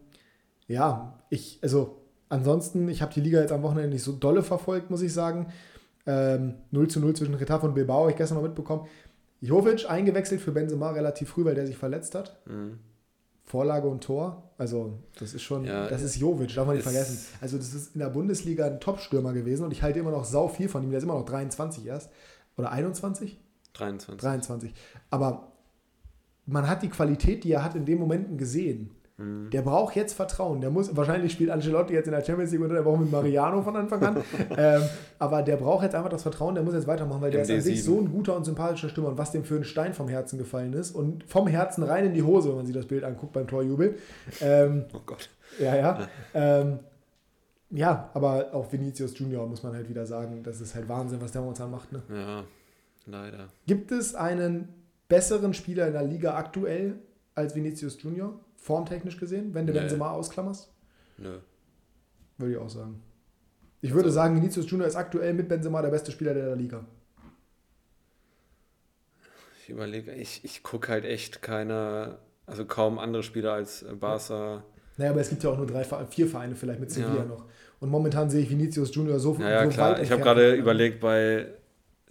ja, ich, also ansonsten, ich habe die Liga jetzt am Wochenende nicht so dolle verfolgt, muss ich sagen. Ähm, 0 zu 0 zwischen Retafe und Bilbao, habe ich gestern noch mitbekommen. Jovic eingewechselt für Benzema relativ früh, weil der sich verletzt hat. Mhm. Vorlage und Tor. Also, das ist schon, Ja, das ist Jovic, darf man nicht es- vergessen. Also, das ist in der Bundesliga ein Top-Stürmer gewesen und ich halte immer noch sau viel von ihm. Der ist immer noch 23 erst. Oder 21? 23. 23. Aber man hat die Qualität, die er hat, in den Momenten gesehen. Mhm. Der braucht jetzt Vertrauen. Der muss, wahrscheinlich spielt Ancelotti jetzt in der Champions League unter der Woche mit Mariano von Anfang an. ähm, aber der braucht jetzt einfach das Vertrauen, der muss jetzt weitermachen, weil der Im ist an sich D7. so ein guter und sympathischer Stürmer und was dem für ein Stein vom Herzen gefallen ist und vom Herzen rein in die Hose, wenn man sich das Bild anguckt beim Torjubel. Ähm, Oh Gott. ja, ja. Ähm, ja, aber auch Vinicius Junior muss man halt wieder sagen, das ist halt Wahnsinn, was der momentan macht. Ne? Ja, leider. Gibt es einen besseren Spieler in der Liga aktuell als Vinicius Junior, formtechnisch gesehen, wenn du Nee. Benzema ausklammerst? Nö. Würde ich auch sagen. Ich würde Also- sagen, Vinicius Junior ist aktuell mit Benzema der beste Spieler der Liga. Ich überlege, ich, ich gucke halt echt keine, also kaum andere Spieler als äh, Barca. Naja, aber es gibt ja auch nur drei, vier Vereine vielleicht mit Sevilla Ja. noch. Und momentan sehe ich Vinicius Junior so, Ja, ja, so klar. weit Ich habe gerade überlegt bei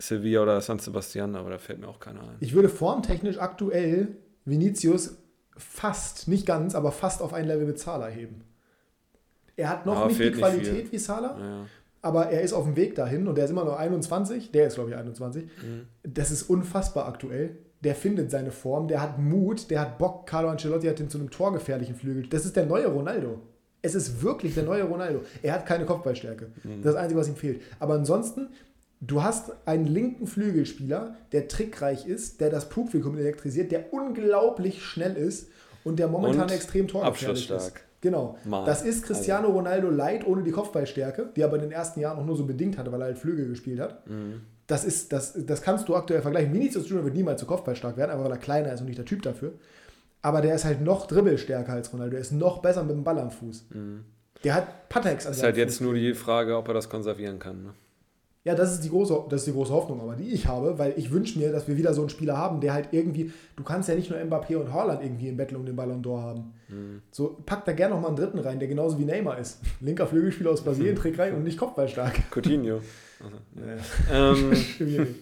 Sevilla oder San Sebastian, aber da fällt mir auch keiner ein. Ich würde formtechnisch aktuell Vinicius fast, nicht ganz, aber fast auf ein Level mit Salah heben. Er hat noch Aber nicht die nicht Qualität viel. wie Salah, Ja, aber er ist auf dem Weg dahin und der ist immer noch 21. Der ist, glaube ich, 21. Mhm. Das ist unfassbar aktuell. Der findet seine Form, der hat Mut, der hat Bock. Carlo Ancelotti hat ihn zu einem torgefährlichen Flügel. Das ist der neue Ronaldo. Es ist wirklich der neue Ronaldo. Er hat keine Kopfballstärke. Das ist das Einzige, was ihm fehlt. Aber ansonsten, du hast einen linken Flügelspieler, der trickreich ist, der das Publikum elektrisiert, der unglaublich schnell ist und der momentan Und extrem torgefährlich ist. Genau. Mal. Das ist Cristiano Ronaldo light ohne die Kopfballstärke, die er aber in den ersten Jahren auch nur so bedingt hatte, weil er halt Flügel gespielt hat. Mhm. Das, ist, das, das kannst du aktuell vergleichen. Vinicius Junior wird niemals zu Kopfballstark werden, einfach weil er kleiner ist und nicht der Typ dafür. Aber der ist halt noch dribbelstärker als Ronaldo. Der ist noch besser mit dem Ball am Fuß. Der hat Patex an Mhm. Ist halt jetzt Fuß. nur die Frage, ob er das konservieren kann. Ne? Ja, das ist, die große, das ist die große Hoffnung, aber die ich habe, weil ich wünsche mir, dass wir wieder so einen Spieler haben, der halt irgendwie, du kannst ja nicht nur Mbappé und Haaland irgendwie im Battle um den Ballon d'Or haben. Mhm. So, pack da gerne noch mal einen dritten rein, der genauso wie Neymar ist. Linker Flügelspieler aus Brasilien, Trick rein und nicht kopfballstark. Coutinho. Also, Ja. ähm, Schwierig.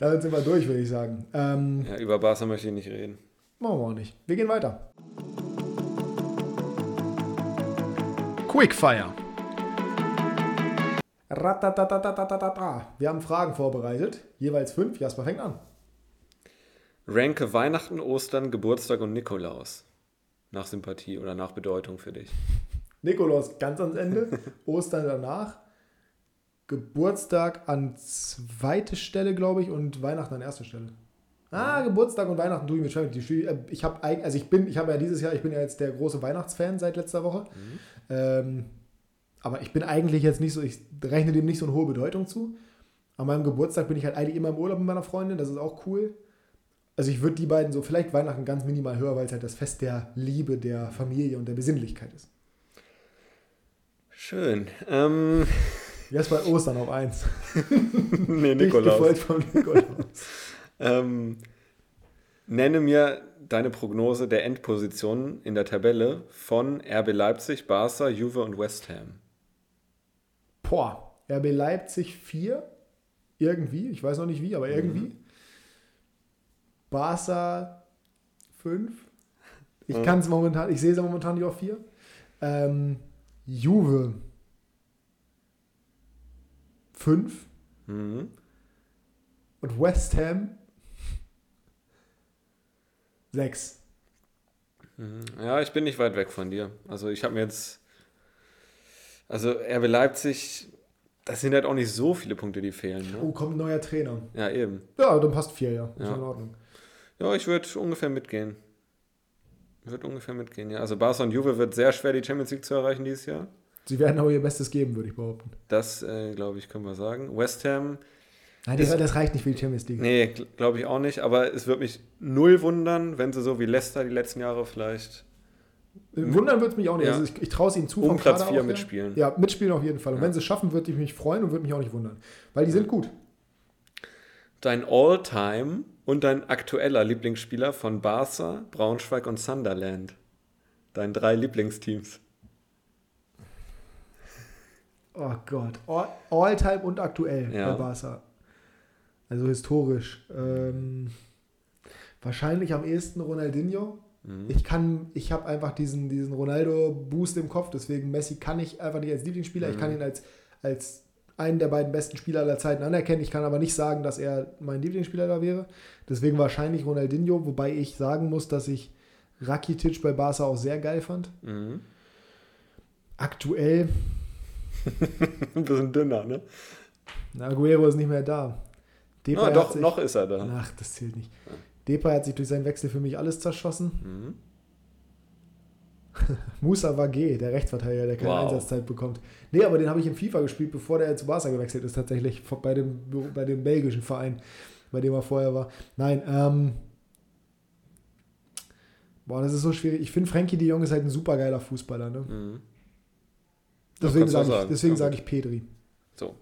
Damit sind wir durch, würde ich sagen. Ähm, ja, über Barca möchte ich nicht reden. machen wir auch nicht. Wir gehen weiter. Quickfire. Ratatatatata. Wir haben Fragen vorbereitet. Jeweils fünf. Jasper fängt an. Ranke Weihnachten, Ostern, Geburtstag und Nikolaus. Nach Sympathie oder nach Bedeutung für dich. Nikolaus ganz ans Ende, Ostern danach, Geburtstag an zweite Stelle, glaube ich, und Weihnachten an erster Stelle. Ah, ja. Geburtstag und Weihnachten tue äh, ich mir schwer. Ich habe also ich bin, ich habe ja dieses Jahr, ich bin ja jetzt der große Weihnachtsfan seit letzter Woche. Mhm. Ähm, aber ich bin eigentlich jetzt nicht so, ich rechne dem nicht so eine hohe Bedeutung zu. An meinem Geburtstag bin ich halt eigentlich immer im Urlaub mit meiner Freundin, das ist auch cool. Also ich würde die beiden so, vielleicht Weihnachten ganz minimal höher, weil es halt das Fest der Liebe, der Familie und der Besinnlichkeit ist. Schön. Ähm, Jetzt bei Ostern auf eins. nee, Dicht gefolgt Nikolaus. von Nikolaus. Ähm, nenne mir deine Prognose der Endpositionen in der Tabelle von RB Leipzig, Barca, Juve und West Ham. Boah, RB Leipzig 4. Irgendwie, ich weiß noch nicht wie, aber irgendwie. Barca 5. Ich Mhm. kann es momentan, ich sehe es momentan nicht auf 4. Ähm, Juve 5. Mhm. Und West Ham 6. Mhm. Ja, ich bin nicht weit weg von dir. Also ich habe mir jetzt, also RB Leipzig, das sind halt auch nicht so viele Punkte, die fehlen. Oh, Ne? kommt ein neuer Trainer. Ja, eben. Ja, dann passt 4, ja. Ist Ja. in Ordnung. Ja, ich würde ungefähr mitgehen. Würde ungefähr mitgehen, ja. Also Barca und Juve wird sehr schwer, die Champions League zu erreichen dieses Jahr. Sie werden aber ihr Bestes geben, würde ich behaupten. Das, äh, glaube ich, können wir sagen. West Ham, Nein, Ist- das, das reicht nicht für die Champions League. nee, glaube ich auch nicht. Aber es würde mich null wundern, wenn sie so wie Leicester die letzten Jahre vielleicht Wundern würde es mich auch nicht. Ja. Also ich, ich traue es ihnen zu. um Platz Kader 4 auch her. mitspielen. Ja, mitspielen auf jeden Fall. Und Ja. wenn sie es schaffen, würde ich mich freuen und würde mich auch nicht wundern. Weil die sind gut. Dein All-Time und dein aktueller Lieblingsspieler von Barca, Braunschweig und Sunderland. Dein drei Lieblingsteams. Oh Gott. All- All-Time und aktuell Ja. bei Barca. Also historisch. Ähm, wahrscheinlich am ehesten Ronaldinho. Mhm. Ich kann, ich habe einfach diesen, diesen Ronaldo-Boost im Kopf, deswegen Messi kann ich einfach nicht als Lieblingsspieler. Ich kann Mhm. ihn als, als einen der beiden besten Spieler aller Zeiten anerkennen. Ich kann aber nicht sagen, dass er mein Lieblingsspieler da wäre. Deswegen wahrscheinlich Ronaldinho, wobei ich sagen muss, dass ich Rakitic bei Barca auch sehr geil fand. Mhm. Aktuell, Ein bisschen dünner, ne? na, Aguero ist nicht mehr da. Depay Ah, doch, sich, noch ist er da. Ach, das zählt nicht. Depay hat sich durch seinen Wechsel für mich alles zerschossen. Mhm. Musa Wage, der Rechtsverteidiger, der keine Wow. Einsatzzeit bekommt. Nee, aber den habe ich in FIFA gespielt, bevor der zu Barca gewechselt ist, tatsächlich bei dem, bei dem belgischen Verein, bei dem er vorher war. Nein, ähm. Boah, das ist so schwierig. Ich finde, Frankie de Jong ist halt ein super geiler Fußballer. Ne? Mhm. Deswegen sage ich, deswegen Ja. sag ich Pedri. So.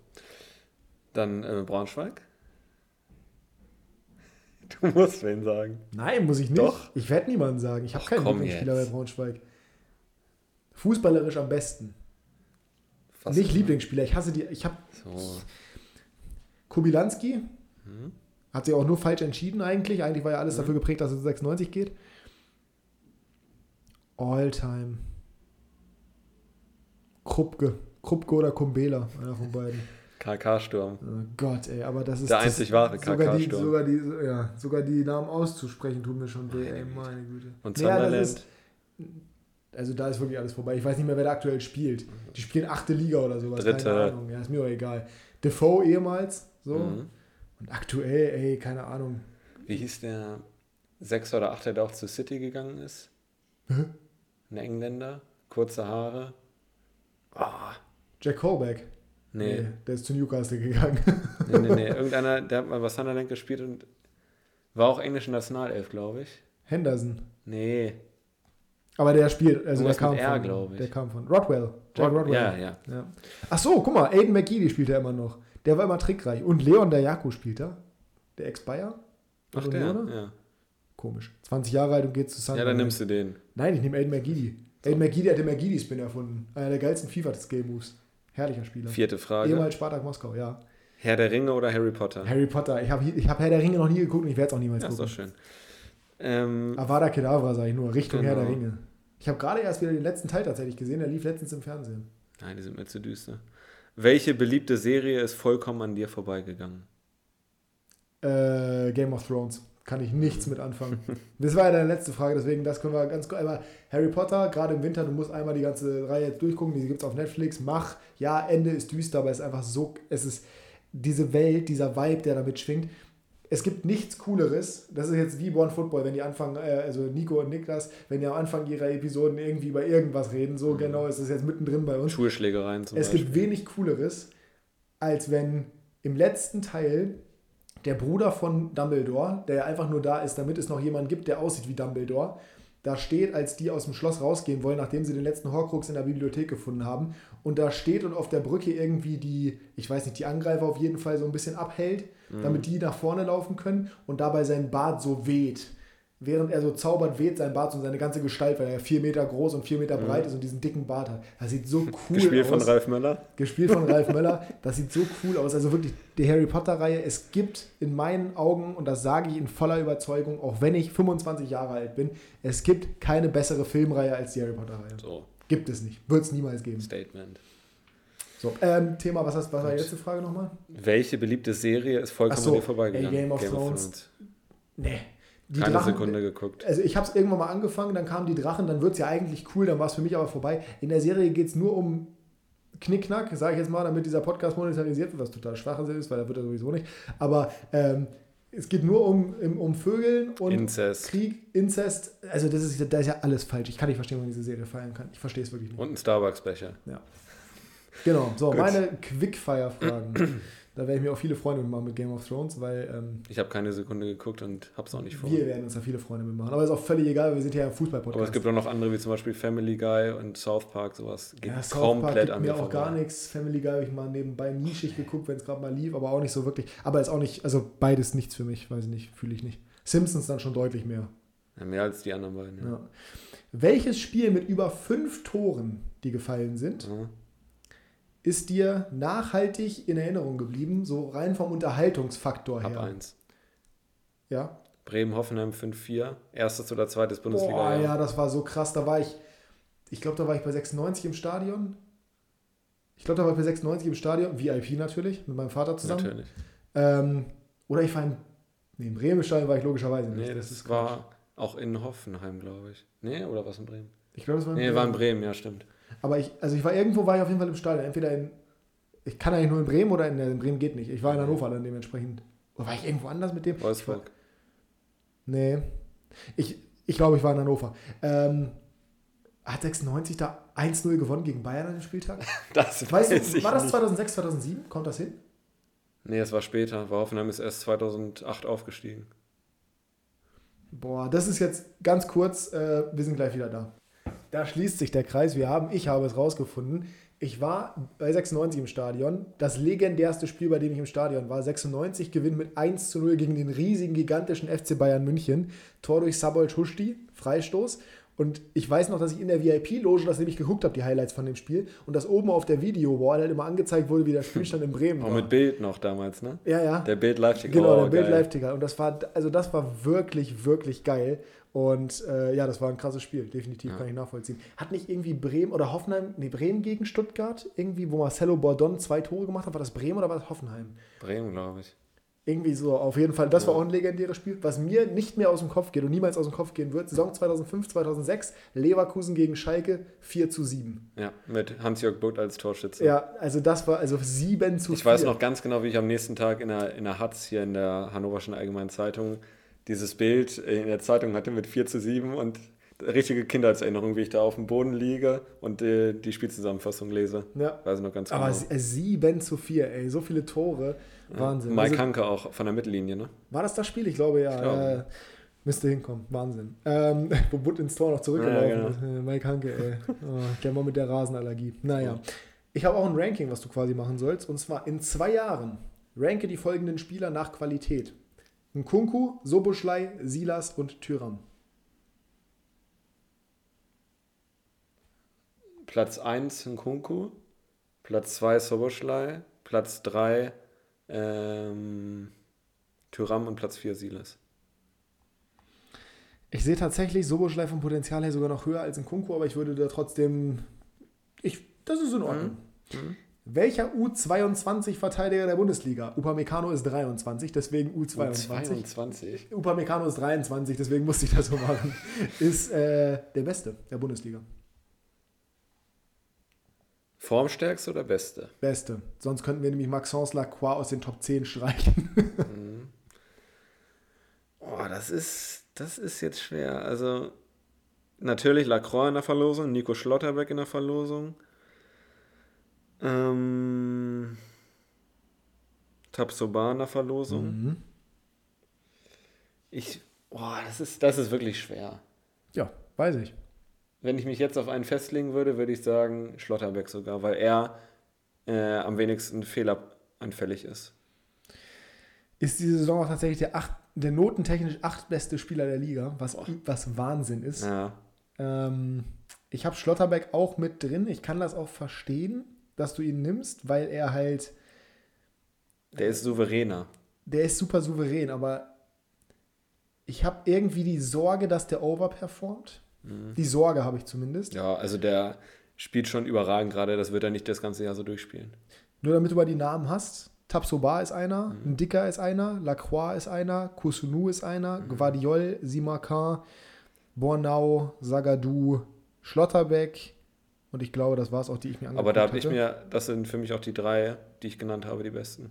Dann äh, Braunschweig. Du musst wen sagen. Nein, muss ich nicht. Doch. Ich werde niemanden sagen. Ich habe keinen Lieblingsspieler bei Braunschweig. Fußballerisch am besten. Was nicht? Lieblingsspieler. Ich hasse die. Ich habe So. Kubilanski. Mhm. Hat sich auch nur falsch entschieden eigentlich. Eigentlich war ja alles Mhm. dafür geprägt, dass es 96 geht. All-time. Krupke. Krupke oder Kumbela, einer von beiden. KK-Sturm. Oh Gott, ey, aber das ist Der das, einzig wahre sogar die, KK-Sturm. sogar, die, ja, sogar die Namen auszusprechen tut mir schon weh, ey, Meine Güte. Und Sunderland. ist- Also da ist wirklich alles vorbei. Ich weiß nicht mehr, wer da aktuell spielt. Die spielen achte Liga oder sowas. Dritte. Keine Ahnung. Ja, ist mir auch egal. Defoe ehemals. So. Mhm. Und aktuell, ey, keine Ahnung. Wie hieß der Sechser oder Achter, der auch zu City gegangen ist? Hä? Ein Engländer, kurze Haare. Ah, Jack Colbeck. Nee, Der ist zu Newcastle gegangen. nee, nee, nee. Irgendeiner, der hat mal bei Sunderland gespielt und war auch englische Nationalelf, glaube ich. Henderson. Nee. Aber der spielt, also der kam, R, von, der kam von Rodwell. Jack Rod- Rodwell. Ja, ja. Ja. Ach so, guck mal, Aiden McGeady spielt er immer noch. Der war immer trickreich. Und Leon Dayaku spielt er. Der Ex-Bayer. Ach, der, Unioner? ja. Komisch. 20 Jahre alt und geht zu Sun. Ja, dann nimmst du den. Nein, ich nehme Aiden McGeady. Aiden McGeady hat den McGeady-Spin erfunden. Einer der geilsten FIFA-Skill-Moves. Herrlicher Spieler. Vierte Frage. Ehemals Spartak Moskau, ja. Herr der Ringe oder Harry Potter? Harry Potter. Ich habe ich hab Herr der Ringe noch nie geguckt und ich werde es auch niemals ja, ist doch gucken. schön. Ähm, Avada Kedavra, sage ich nur. Richtung Genau. Herr der Ringe. Ich habe gerade erst wieder den letzten Teil tatsächlich gesehen. Der lief letztens im Fernsehen. nein, die sind mir zu düster. Welche beliebte Serie ist vollkommen an dir vorbeigegangen? Äh, Game of Thrones. Kann ich nichts mit anfangen. Das war ja deine letzte Frage, deswegen das können wir ganz kurz. Aber Harry Potter, gerade im Winter, du musst einmal die ganze Reihe jetzt durchgucken, die gibt es auf Netflix. Mach, ja, Ende ist düster, aber es ist einfach so, es ist diese Welt, dieser Vibe, der damit schwingt. Es gibt nichts Cooleres. Das ist jetzt wie One Football, wenn die anfangen, äh, also Nico und Niklas, wenn die am Anfang ihrer Episoden irgendwie über irgendwas reden. So genau ist es jetzt mittendrin bei uns. Schulschlägereien zum Es Beispiel. gibt wenig Cooleres, als wenn im letzten Teil der Bruder von Dumbledore, der einfach nur da ist, damit es noch jemanden gibt, der aussieht wie Dumbledore, da steht, als die aus dem Schloss rausgehen wollen, nachdem sie den letzten Horcrux in der Bibliothek gefunden haben, und da steht und auf der Brücke irgendwie die, ich weiß nicht, die Angreifer auf jeden Fall so ein bisschen abhält, damit die nach vorne laufen können und dabei sein Bart so weht. Während er so zaubert, weht sein Bart und seine ganze Gestalt, weil er vier Meter groß und vier Meter breit ist und diesen dicken Bart hat. Das sieht so cool Gespielt aus. von Ralf Möller. Gespielt von Ralf Möller. Das sieht so cool aus. Also wirklich, die Harry Potter-Reihe, es gibt in meinen Augen, und das sage ich in voller Überzeugung, auch wenn ich 25 Jahre alt bin, es gibt keine bessere Filmreihe als die Harry Potter-Reihe. So, Gibt es nicht. Wird es niemals geben. Statement. So, ähm, Thema, was, hast, was war die letzte Frage nochmal? Welche beliebte Serie ist vollkommen Ach so, an dir vorbeigegangen? ey, Game of Thrones. Nee. Die Keine Drachen- Sekunde geguckt. Also ich habe es irgendwann mal angefangen, dann kamen die Drachen, dann wird es ja eigentlich cool, dann war es für mich aber vorbei. In der Serie geht es nur um Knickknack, sage ich jetzt mal, damit dieser Podcast monetarisiert wird, was total Schwachsinn ist, weil da wird er sowieso nicht. Aber ähm, es geht nur um, um, um Vögeln und Inzest. Krieg, Inzest. Also das ist, da ist ja alles falsch. Ich kann nicht verstehen, warum man diese Serie feiern kann. Ich verstehe es wirklich nicht. Und ein Starbucks-Becher. Genau, so, Gut. meine Quickfire-Fragen. da werde ich mir auch viele Freunde machen mit Game of Thrones, weil ähm, Ich habe keine Sekunde geguckt und hab's auch nicht vor. wir werden uns da viele Freunde mitmachen. Aber ist auch völlig egal, wir sind ja ein Fußball-Podcast. Aber es gibt auch noch andere, wie zum Beispiel Family Guy und South Park, sowas. Geht Ja, South Park komplett gibt an mir auch vorbei. gar nichts. Family Guy habe ich mal nebenbei nischig geguckt, wenn es gerade mal lief, aber auch nicht so wirklich. Aber ist auch nicht, also beides nichts für mich, weiß ich nicht, fühle ich nicht. Simpsons dann schon deutlich mehr. Ja, mehr als die anderen beiden. Ja. Ja. Welches Spiel mit über fünf Toren, die gefallen sind, Ja. Ist dir nachhaltig in Erinnerung geblieben, so rein vom Unterhaltungsfaktor Hab her? eins. Ja. Bremen-Hoffenheim 5-4. Erstes oder zweites Bundesliga. Boah, ja, das war so krass. Da war ich, ich glaube, da war ich bei 96 im Stadion. Ich glaube, da war ich bei 96 im Stadion, VIP natürlich, mit meinem Vater zusammen. Natürlich. Ähm, oder ich war in, nee, im Bremen-Stadion war ich logischerweise nicht. Nee, das ist war auch in Hoffenheim, glaube ich. Nee, oder was in Bremen? Ich glaube, es war in Nee, Bremen. war in Bremen, ja, stimmt. Aber ich, also ich war irgendwo, war ich auf jeden Fall im Stadion. Entweder in, ich kann eigentlich nur in Bremen oder in, in Bremen geht nicht. Ich war in Hannover dann dementsprechend. Oder war ich irgendwo anders mit dem? Wolfsburg. Nee. Ich, ich glaube, ich war in Hannover. Ähm, hat 96 da 1-0 gewonnen gegen Bayern an dem Spieltag? Das Weißt weiß du, ich war das nicht. 2006, 2007? Kommt das hin? Nee, es war später. War Hoffenheim ist erst 2008 aufgestiegen. Boah, das ist jetzt ganz kurz. Äh, wir sind gleich wieder da. Da schließt sich der Kreis. Wir haben, ich habe es rausgefunden. Ich war bei 96 im Stadion. Das legendärste Spiel, bei dem ich im Stadion war. 96 gewinnt mit 1 zu 0 gegen den riesigen, gigantischen FC Bayern München. Tor durch Sabol Tuschti, Freistoß. Und ich weiß noch, dass ich in der VIP-Loge das nämlich geguckt habe, die Highlights von dem Spiel. Und dass oben auf der Video-Wall halt immer angezeigt wurde, wie der Spielstand in Bremen Auch war. mit Bild noch damals, ne? ja, ja. Der Bild live Genau, oh, der Bild geil. Live-Ticker. Und das war, also das war wirklich, wirklich geil. Und äh, ja, das war ein krasses Spiel, definitiv, Ja. kann ich nachvollziehen. Hat nicht irgendwie Bremen oder Hoffenheim, nee, Bremen gegen Stuttgart, irgendwie, wo Marcelo Bordon zwei Tore gemacht hat, war das Bremen oder war das Hoffenheim? Bremen, glaube ich. Irgendwie so, auf jeden Fall. Das war Ja. auch ein legendäres Spiel, was mir nicht mehr aus dem Kopf geht und niemals aus dem Kopf gehen wird. Saison 2005, 2006, Leverkusen gegen Schalke, 4 zu 7. Ja, mit Hans-Jörg Butt als Torschütze. Ja, also das war also 7 zu 4. Ich weiß noch ganz genau, wie ich am nächsten Tag in der, in der Hatz hier in der Hannoverschen Allgemeinen Zeitung dieses Bild in der Zeitung hatte mit 4 zu 7 und richtige Kindheitserinnerung, wie ich da auf dem Boden liege und äh, die Spielzusammenfassung lese. Ja. Weiß ich noch ganz genau. Aber äh, 7 zu 4, ey, so viele Tore. Wahnsinn. Mike Also- Hanke auch von der Mittellinie, ne? War das das Spiel? Ich glaube ja. Ich glaube. Äh, müsste hinkommen. Wahnsinn. Ähm, wo Butt ins Tor noch zurückgelaufen Ja, genau. ist. Äh, Mike Hanke, ey. Oh, der Mann mit der Rasenallergie. Naja. Ich habe auch ein Ranking, was du quasi machen sollst. Und zwar in zwei Jahren. Ranke die folgenden Spieler nach Qualität. Nkunku, Soboschlei, Silas und Tyram. Platz 1 Nkunku, Platz 2 Soboschlei, Platz 3 ähm, Tyram und Platz 4 Silas. Ich sehe tatsächlich Soboschlei vom Potenzial her sogar noch höher als Nkunku, aber ich würde da trotzdem. Ich, das ist in Ordnung. Mhm. Welcher U22-Verteidiger der Bundesliga? Upamecano ist 23, deswegen U22. 22. Upamecano ist 23, deswegen musste ich das so machen. Ist äh, der Beste der Bundesliga. Formstärkste oder beste? Beste. Sonst könnten wir nämlich Maxence Lacroix aus den Top 10 streichen. Oh, das ist, das ist jetzt schwer. Also, natürlich Lacroix in der Verlosung, Nico Schlotterbeck in der Verlosung. Ähm, Tabsoba in der Verlosung. Mhm. Ich, oh, das ist, das ist wirklich schwer. Ja, weiß ich. Wenn ich mich jetzt auf einen festlegen würde, würde ich sagen Schlotterbeck sogar, weil er äh, am wenigsten fehleranfällig ist. Ist diese Saison auch tatsächlich der, acht, der notentechnisch achtbeste Spieler der Liga, was, Boah. was Wahnsinn ist. Ja, Ähm, ich habe Schlotterbeck auch mit drin. Ich kann das auch verstehen, dass du ihn nimmst, weil er halt, der ist souveräner. der ist super souverän, aber ich habe irgendwie die Sorge, dass der overperformt. Die Sorge habe ich zumindest. Ja, also der spielt schon überragend gerade, das wird er nicht das ganze Jahr so durchspielen. Nur damit du mal die Namen hast. Tabsoba ist einer, ein Dicker ist einer, Lacroix ist einer, Kusunu ist einer, Guardiol, Simakan, Bornau, Zagadou, Schlotterbeck und ich glaube, das war es auch, die ich mir angeguckt Aber da habe ich mir, das sind für mich auch die drei, die ich genannt habe, die besten.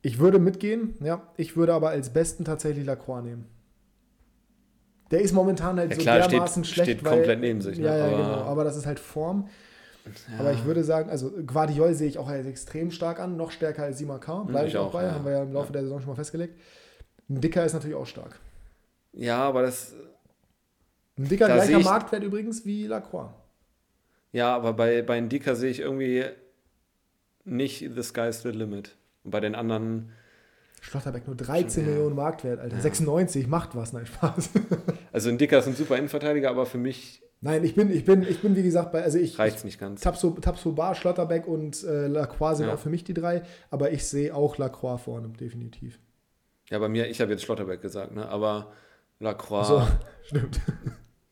Ich würde mitgehen, ja. Ich würde aber als besten tatsächlich Lacroix nehmen. Der ist momentan halt Ja, so klar, steht- dermaßen schlecht, steht weil, komplett neben sich, ne? Ja, ja, Aber- genau. Aber das ist halt Form. Aber ich würde sagen, also Guardiol sehe ich auch als extrem stark an, noch stärker als Simakan. Bleibe ich auch bei, ja. haben wir ja im Laufe der Saison schon mal festgelegt. Ein Dicker ist natürlich auch stark. Ja, aber das, Ein Dicker Da gleicher Marktwert übrigens wie Lacroix. Ja, aber bei, bei Ndika sehe ich irgendwie nicht the sky's the limit. Und bei den anderen, Schlotterbeck nur 13 Ja. Millionen Marktwert, Alter. 96, macht was, nein, Spaß. also Ndika ist ein super Innenverteidiger, aber für mich nein, ich bin, ich bin, ich bin wie gesagt bei, also ich, reicht es nicht ganz. Tapso, Tapso Bar, Schlotterbeck und äh, Lacroix sind Ja. auch für mich die drei, aber ich sehe auch Lacroix vorne, definitiv. Ja, bei mir, ich habe jetzt Schlotterbeck gesagt, ne? aber Lacroix, So, stimmt.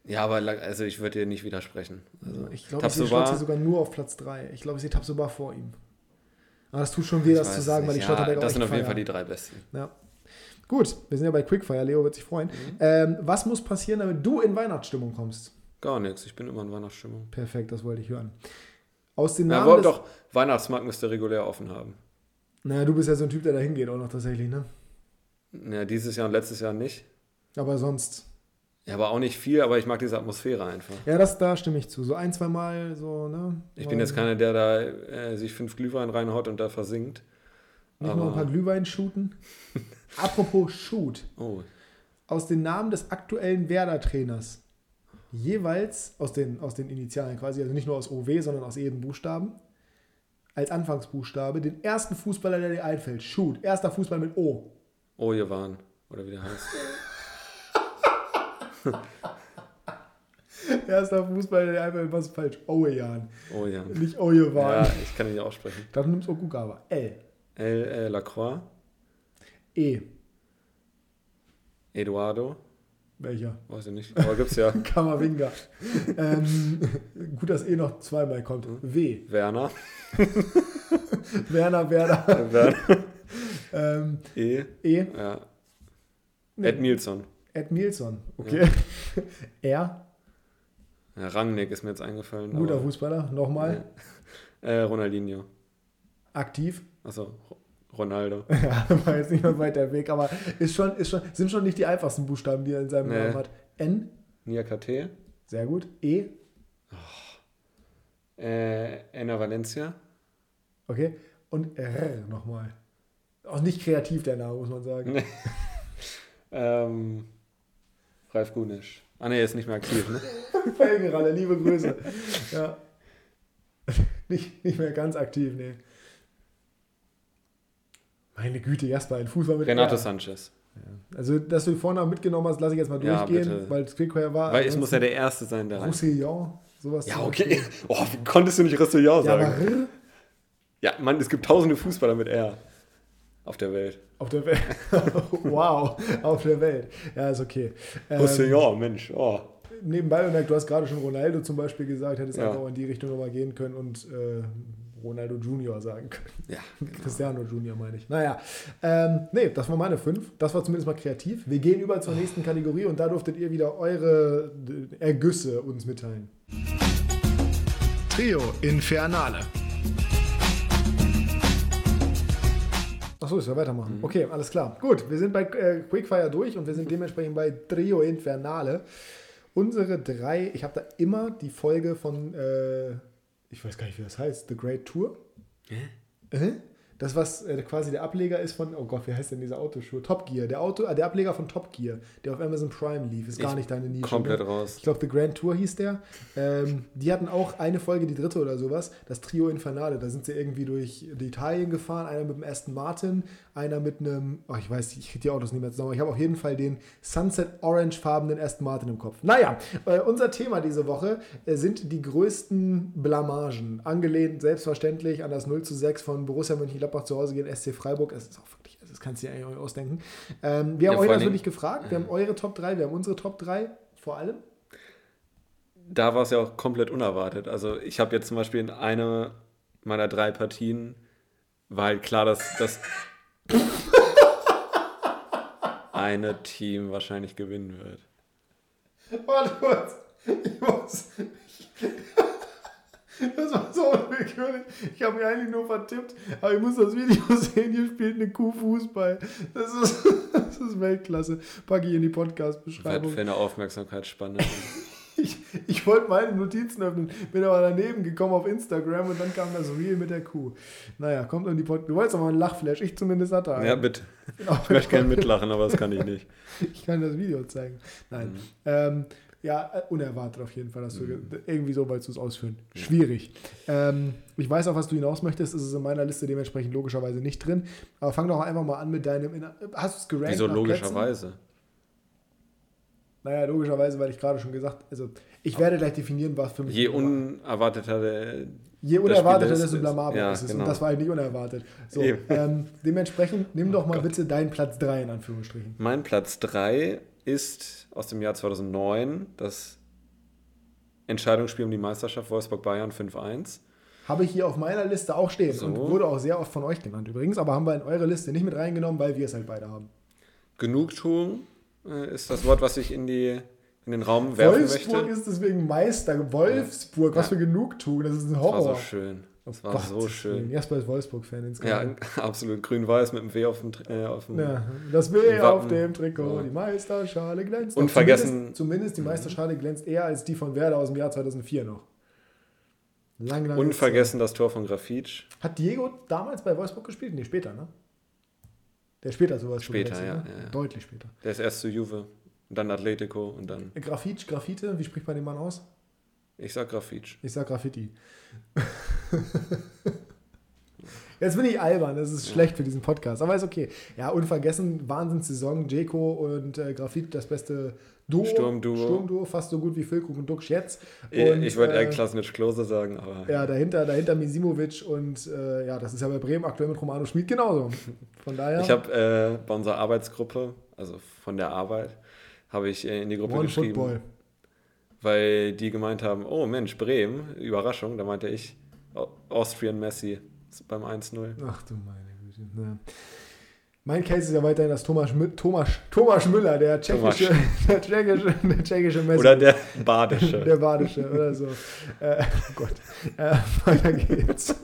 Ja, aber also ich würde dir nicht widersprechen. Also, Ich glaube, ich sehe Tabsoba- Schlotti sogar nur auf Platz 3. Ich glaube, ich sehe Tapso Bar vor ihm. Aber das tut schon weh, das weiß zu sagen, weil nicht. ich Schlotterbeck ja, auch Das sind auf jeden. Fall die drei besten. Ja. Gut, wir sind ja bei Quickfire, Leo wird sich freuen. Mhm. Ähm, was muss passieren, damit du in Weihnachtsstimmung kommst? Gar nichts, ich bin immer in Weihnachtsstimmung. Perfekt, das wollte ich hören. Aus den Ja, Namen des- doch, Weihnachtsmarkt müsste regulär offen haben. Naja, du bist ja so ein Typ, der da hingeht auch noch tatsächlich, ne? Ja, dieses Jahr und letztes Jahr nicht. Aber sonst. Ja, aber auch nicht viel, aber ich mag diese Atmosphäre einfach. Ja, das, da stimme ich zu. So ein, zwei Mal so, ne? Ich bin jetzt keiner, der da äh, sich fünf Glühwein reinhaut und da versinkt. Nicht nur ein paar aber- Glühwein shooten. Apropos Shoot. Oh, Aus den Namen des aktuellen Werder-Trainers. Jeweils aus den, aus den Initialen quasi, also nicht nur aus OW, sondern aus jedem Buchstaben. Als Anfangsbuchstabe den ersten Fußballer, der dir einfällt. Shoot. Erster Fußball mit O. Ojewan, oder wie der heißt. Erster Fußballer, der dir einfällt, was ist falsch? Owejan. Ojan. Nicht Ojewan. Ja, ich kann ihn nicht aussprechen. Dann nimmst du Okugawa. L. El äh, Lacroix, E. Eduardo, Welcher? weiß ich nicht, aber gibt's ja. Kammerwinger. ähm, gut, dass E noch zweimal kommt. W. Werner, Werner Werder. Werner, ähm, E, e. ja. Nee. Ed Nilsson. Ed Nilsson. Okay. R. Ja, Rangnick ist mir jetzt eingefallen. Guter Fußballer. Nochmal. Ja. Äh, Ronaldinho. Aktiv. Achso, Ronaldo. Ja, war jetzt nicht mehr weiter weg, aber ist schon, ist schon, sind schon nicht die einfachsten Buchstaben, die er in seinem Nee. Namen hat. N. Niakate. Sehr gut. E. Äh, Enna Valencia. Okay. Und R nochmal. Auch nicht kreativ, der Name, muss man sagen. Nee. ähm, Ralf Gunisch. Ah ne, ist nicht mehr aktiv, ne? Felgenralle, liebe Grüße. ja. Nicht, nicht mehr ganz aktiv, nee. Meine Güte, Jasper, ein Fußball mit Renato R. Sanchez. Also, dass du vorne mitgenommen hast, lasse ich jetzt mal Ja, durchgehen, bitte. weil es Quickfire war. Weil es muss ja der Erste sein, der. Roussillon, sowas. Ja, okay. Oh, wie konntest du nicht Roussillon Ja, sagen? Ja, Mann, es gibt tausende Fußballer mit R. Auf der Welt. auf der Welt. wow, auf der Welt. Ja, ist okay. Ähm, Roussillon, Mensch. Oh. nebenbei bemerkt, du hast gerade schon Ronaldo zum Beispiel gesagt, hättest Ja. einfach auch in die Richtung nochmal gehen können und äh, Ronaldo Junior sagen können. Ja, Cristiano Junior meine ich. Naja, ähm, nee, das war meine fünf. Das war zumindest mal kreativ. Wir gehen über zur nächsten Kategorie und da durftet ihr wieder eure äh, Ergüsse uns mitteilen. Trio Infernale. Achso, ich soll weitermachen. Okay, alles klar. Gut, wir sind bei äh, Quickfire durch und wir sind dementsprechend bei Trio Infernale. Unsere drei, ich habe da immer die Folge von, äh, ich weiß gar nicht, wie das heißt, The Great Tour. Äh? Das, was äh, quasi der Ableger ist von, oh Gott, wie heißt denn diese Autoschuhe? Top Gear. Der, Auto, äh, der Ableger von Top Gear, der auf Amazon Prime lief, ist gar Ich nicht deine Nische. komplett ne? raus. Ich glaube, The Grand Tour hieß der. Ähm, die hatten auch eine Folge, die dritte oder sowas, das Trio Infernale. Da sind sie irgendwie durch Italien gefahren. Einer mit dem Aston Martin, einer mit einem, oh, ich weiß, ich kriege die Autos nicht mehr zusammen. Ich habe auf jeden Fall den Sunset Orange-farbenen Aston Martin im Kopf. Naja, äh, unser Thema diese Woche äh, sind die größten Blamagen. Angelehnt selbstverständlich an das 0 zu 6 von Borussia Mönchengladbach zu Hause gegen SC Freiburg. Es ist auch wirklich, das kannst du dir eigentlich ausdenken. Ähm, wir haben Ja, euch natürlich gefragt. Wir haben eure Top 3, wir haben unsere Top 3 vor allem. Da war es ja auch komplett unerwartet. Also ich habe jetzt zum Beispiel in einer meiner drei Partien war halt klar, dass das eine Team wahrscheinlich gewinnen wird. Warte kurz. Ich muss. Das war so unwillkürlich. Ich habe mich eigentlich nur vertippt, aber ich muss das Video sehen. Hier spielt eine Kuh Fußball. Das ist, das ist Weltklasse. Packe ich in die Podcast-Beschreibung. für eine Aufmerksamkeitsspanne. Ich, ich wollte meine Notizen öffnen, bin aber daneben gekommen auf Instagram und dann kam das Reel mit der Kuh. Naja, kommt in die Podcast. Du wolltest aber einen Lachflash. Ich zumindest hatte einen. ja, bitte. Genau. Ich möchte gerne mitlachen, aber das kann ich nicht. Ich kann das Video zeigen. Nein. Mhm. Ähm, ja, äh, unerwartet auf jeden Fall, dass du irgendwie so wolltest du es ausführen. Schwierig. Ähm, ich weiß auch, was du hinaus möchtest. Es ist in meiner Liste dementsprechend logischerweise nicht drin. Aber fang doch einfach mal an mit deinem. In, hast du es gerankt? Wieso Plätzen? logischerweise? Naja, logischerweise, weil ich gerade schon gesagt also ich werde gleich definieren, was für mich. Je unerwarteter der. Je unerwarteter, desto blamabler ja, ist es. genau. Und das war halt nicht unerwartet. So, ähm, dementsprechend nimm doch mal Gott. bitte deinen Platz 3 in Anführungsstrichen. Mein Platz 3 ist aus dem Jahr 2009 das Entscheidungsspiel um die Meisterschaft Wolfsburg-Bayern 5-1. Habe ich hier auf meiner Liste auch stehen So. und wurde auch sehr oft von euch genannt übrigens, aber haben wir in eure Liste nicht mit reingenommen, weil wir es halt beide haben. Genugtuung äh, ist das Wort, was ich in, die, in den Raum werfen Wolfsburg möchte. ist deswegen Meister. Wolfsburg, was Ja. für Genugtuung. Das ist ein Das war Horror. so schön. Das war Gott, so schön. Jasper ist Wolfsburg-Fan Ja, insgesamt. absolut. Grün-Weiß mit dem W auf dem, äh, auf dem Ja, das W auf dem Trikot, So. die Meisterschale glänzt. Und vergessen- Zumindest, zumindest die Meisterschale glänzt eher als die von Werder aus dem Jahr 2004 noch. Lang, lang Unvergessen das Tor von Grafitsch. Hat Diego damals bei Wolfsburg gespielt? Nee, später, ne? Der später Wolfsburg Später, ja, ne? ja, ja. Deutlich später. Der ist erst zu Juve, und dann Atletico und dann. Grafitsch, Graffite, wie spricht man den Mann aus? Ich sag Grafitsch. Ich sag Graffiti. Jetzt bin ich albern, das ist schlecht für diesen Podcast, aber ist okay. Ja, unvergessen, Wahnsinnssaison, Jeko und äh, Grafit, das beste Duo. Sturmduo. Sturmduo, fast so gut wie Füllkrug und Duxch jetzt. Ich, Und, ich würde äh, eher Klasnitsch Klose sagen, aber. Ja, dahinter, dahinter Misimovic und äh, ja, das ist ja bei Bremen aktuell mit Romano Schmid genauso. Von daher, Ich habe äh, bei unserer Arbeitsgruppe, also von der Arbeit, habe ich äh, in die Gruppe One geschrieben, Football. Weil die gemeint haben, oh Mensch, Bremen, Überraschung. Da meinte ich, Au- Austrian Messi beim 1-0. Ach du meine Güte. Ja. Mein Case ist ja weiterhin das Thomas, Thomas, Thomas Müller, der tschechische, der tschechische, der tschechische Messi. Oder der Badische. Der Badische oder so. Äh, oh Gott. Äh, weiter geht's.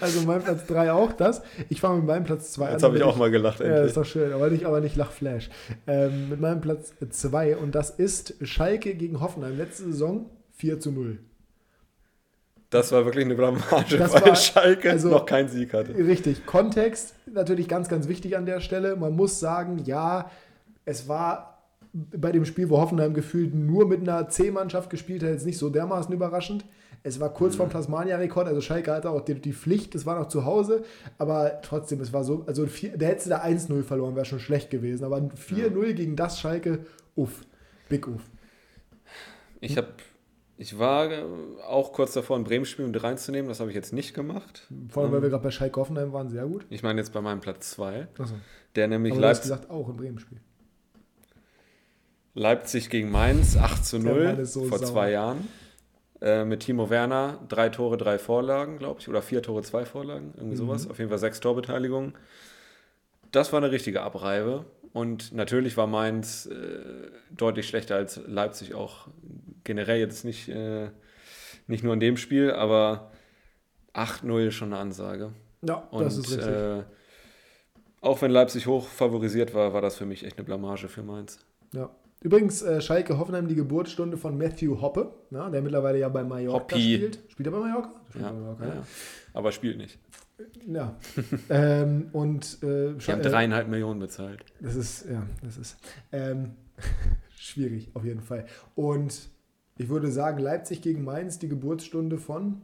Also mein Platz 3 auch das. Ich fange mit meinem Platz 2 an. Jetzt habe ich auch mal gelacht, Ja, endlich. ist doch schön, aber nicht, aber nicht Lachflash. Ähm, mit meinem Platz 2 und das ist Schalke gegen Hoffenheim. Letzte Saison 4 zu 0. Das war wirklich eine Blamage, Das weil war- Schalke also- noch keinen Sieg hatte. Richtig, Kontext natürlich ganz, ganz wichtig an der Stelle. Man muss sagen, ja, es war bei dem Spiel, wo Hoffenheim gefühlt nur mit einer C-Mannschaft gespielt hat, jetzt nicht so dermaßen überraschend. Es war kurz vorm Plasmania-Rekord, also Schalke hatte auch die, die Pflicht, es war noch zu Hause, aber trotzdem, es war so, also vier, der hätte da 1-0 verloren, wäre schon schlecht gewesen, aber ein 4-0 gegen das Schalke, uff, big uff. Ich habe, ich war äh, auch kurz davor, ein Bremen-Spiel mit reinzunehmen. Das habe ich jetzt nicht gemacht. Vor allem, weil wir gerade bei Schalke Hoffenheim waren, sehr gut. Ich meine jetzt bei meinem Platz 2, Achso. der nämlich Aber du hast Leipzig, gesagt, auch im Bremen-Spiel. Leipzig gegen Mainz 8 zu Der 0 Mann ist so vor sauer. zwei Jahren. Äh, mit Timo Werner, drei Tore, drei Vorlagen, glaube ich. Oder vier Tore, zwei Vorlagen, irgendwie Mhm. sowas. Auf jeden Fall sechs Torbeteiligungen. Das war eine richtige Abreibe. Und natürlich war Mainz äh, deutlich schlechter als Leipzig auch generell jetzt nicht, äh, nicht nur in dem Spiel, aber 8-0 ist schon eine Ansage. Ja, Und das ist richtig. äh, auch wenn Leipzig hoch favorisiert war, war das für mich echt eine Blamage für Mainz. Ja. Übrigens, äh, Schalke Hoffenheim die Geburtsstunde von Matthew Hoppe, ja, der mittlerweile ja bei Mallorca Hoppi. spielt. Spielt er bei Mallorca? Spielt Ja, bei Mallorca, ja. Aber spielt nicht. ja. ähm, und äh, haben äh, dreieinhalb Millionen bezahlt. das ist, ja, das ist ähm, schwierig auf jeden Fall. Und ich würde sagen, Leipzig gegen Mainz, die Geburtsstunde von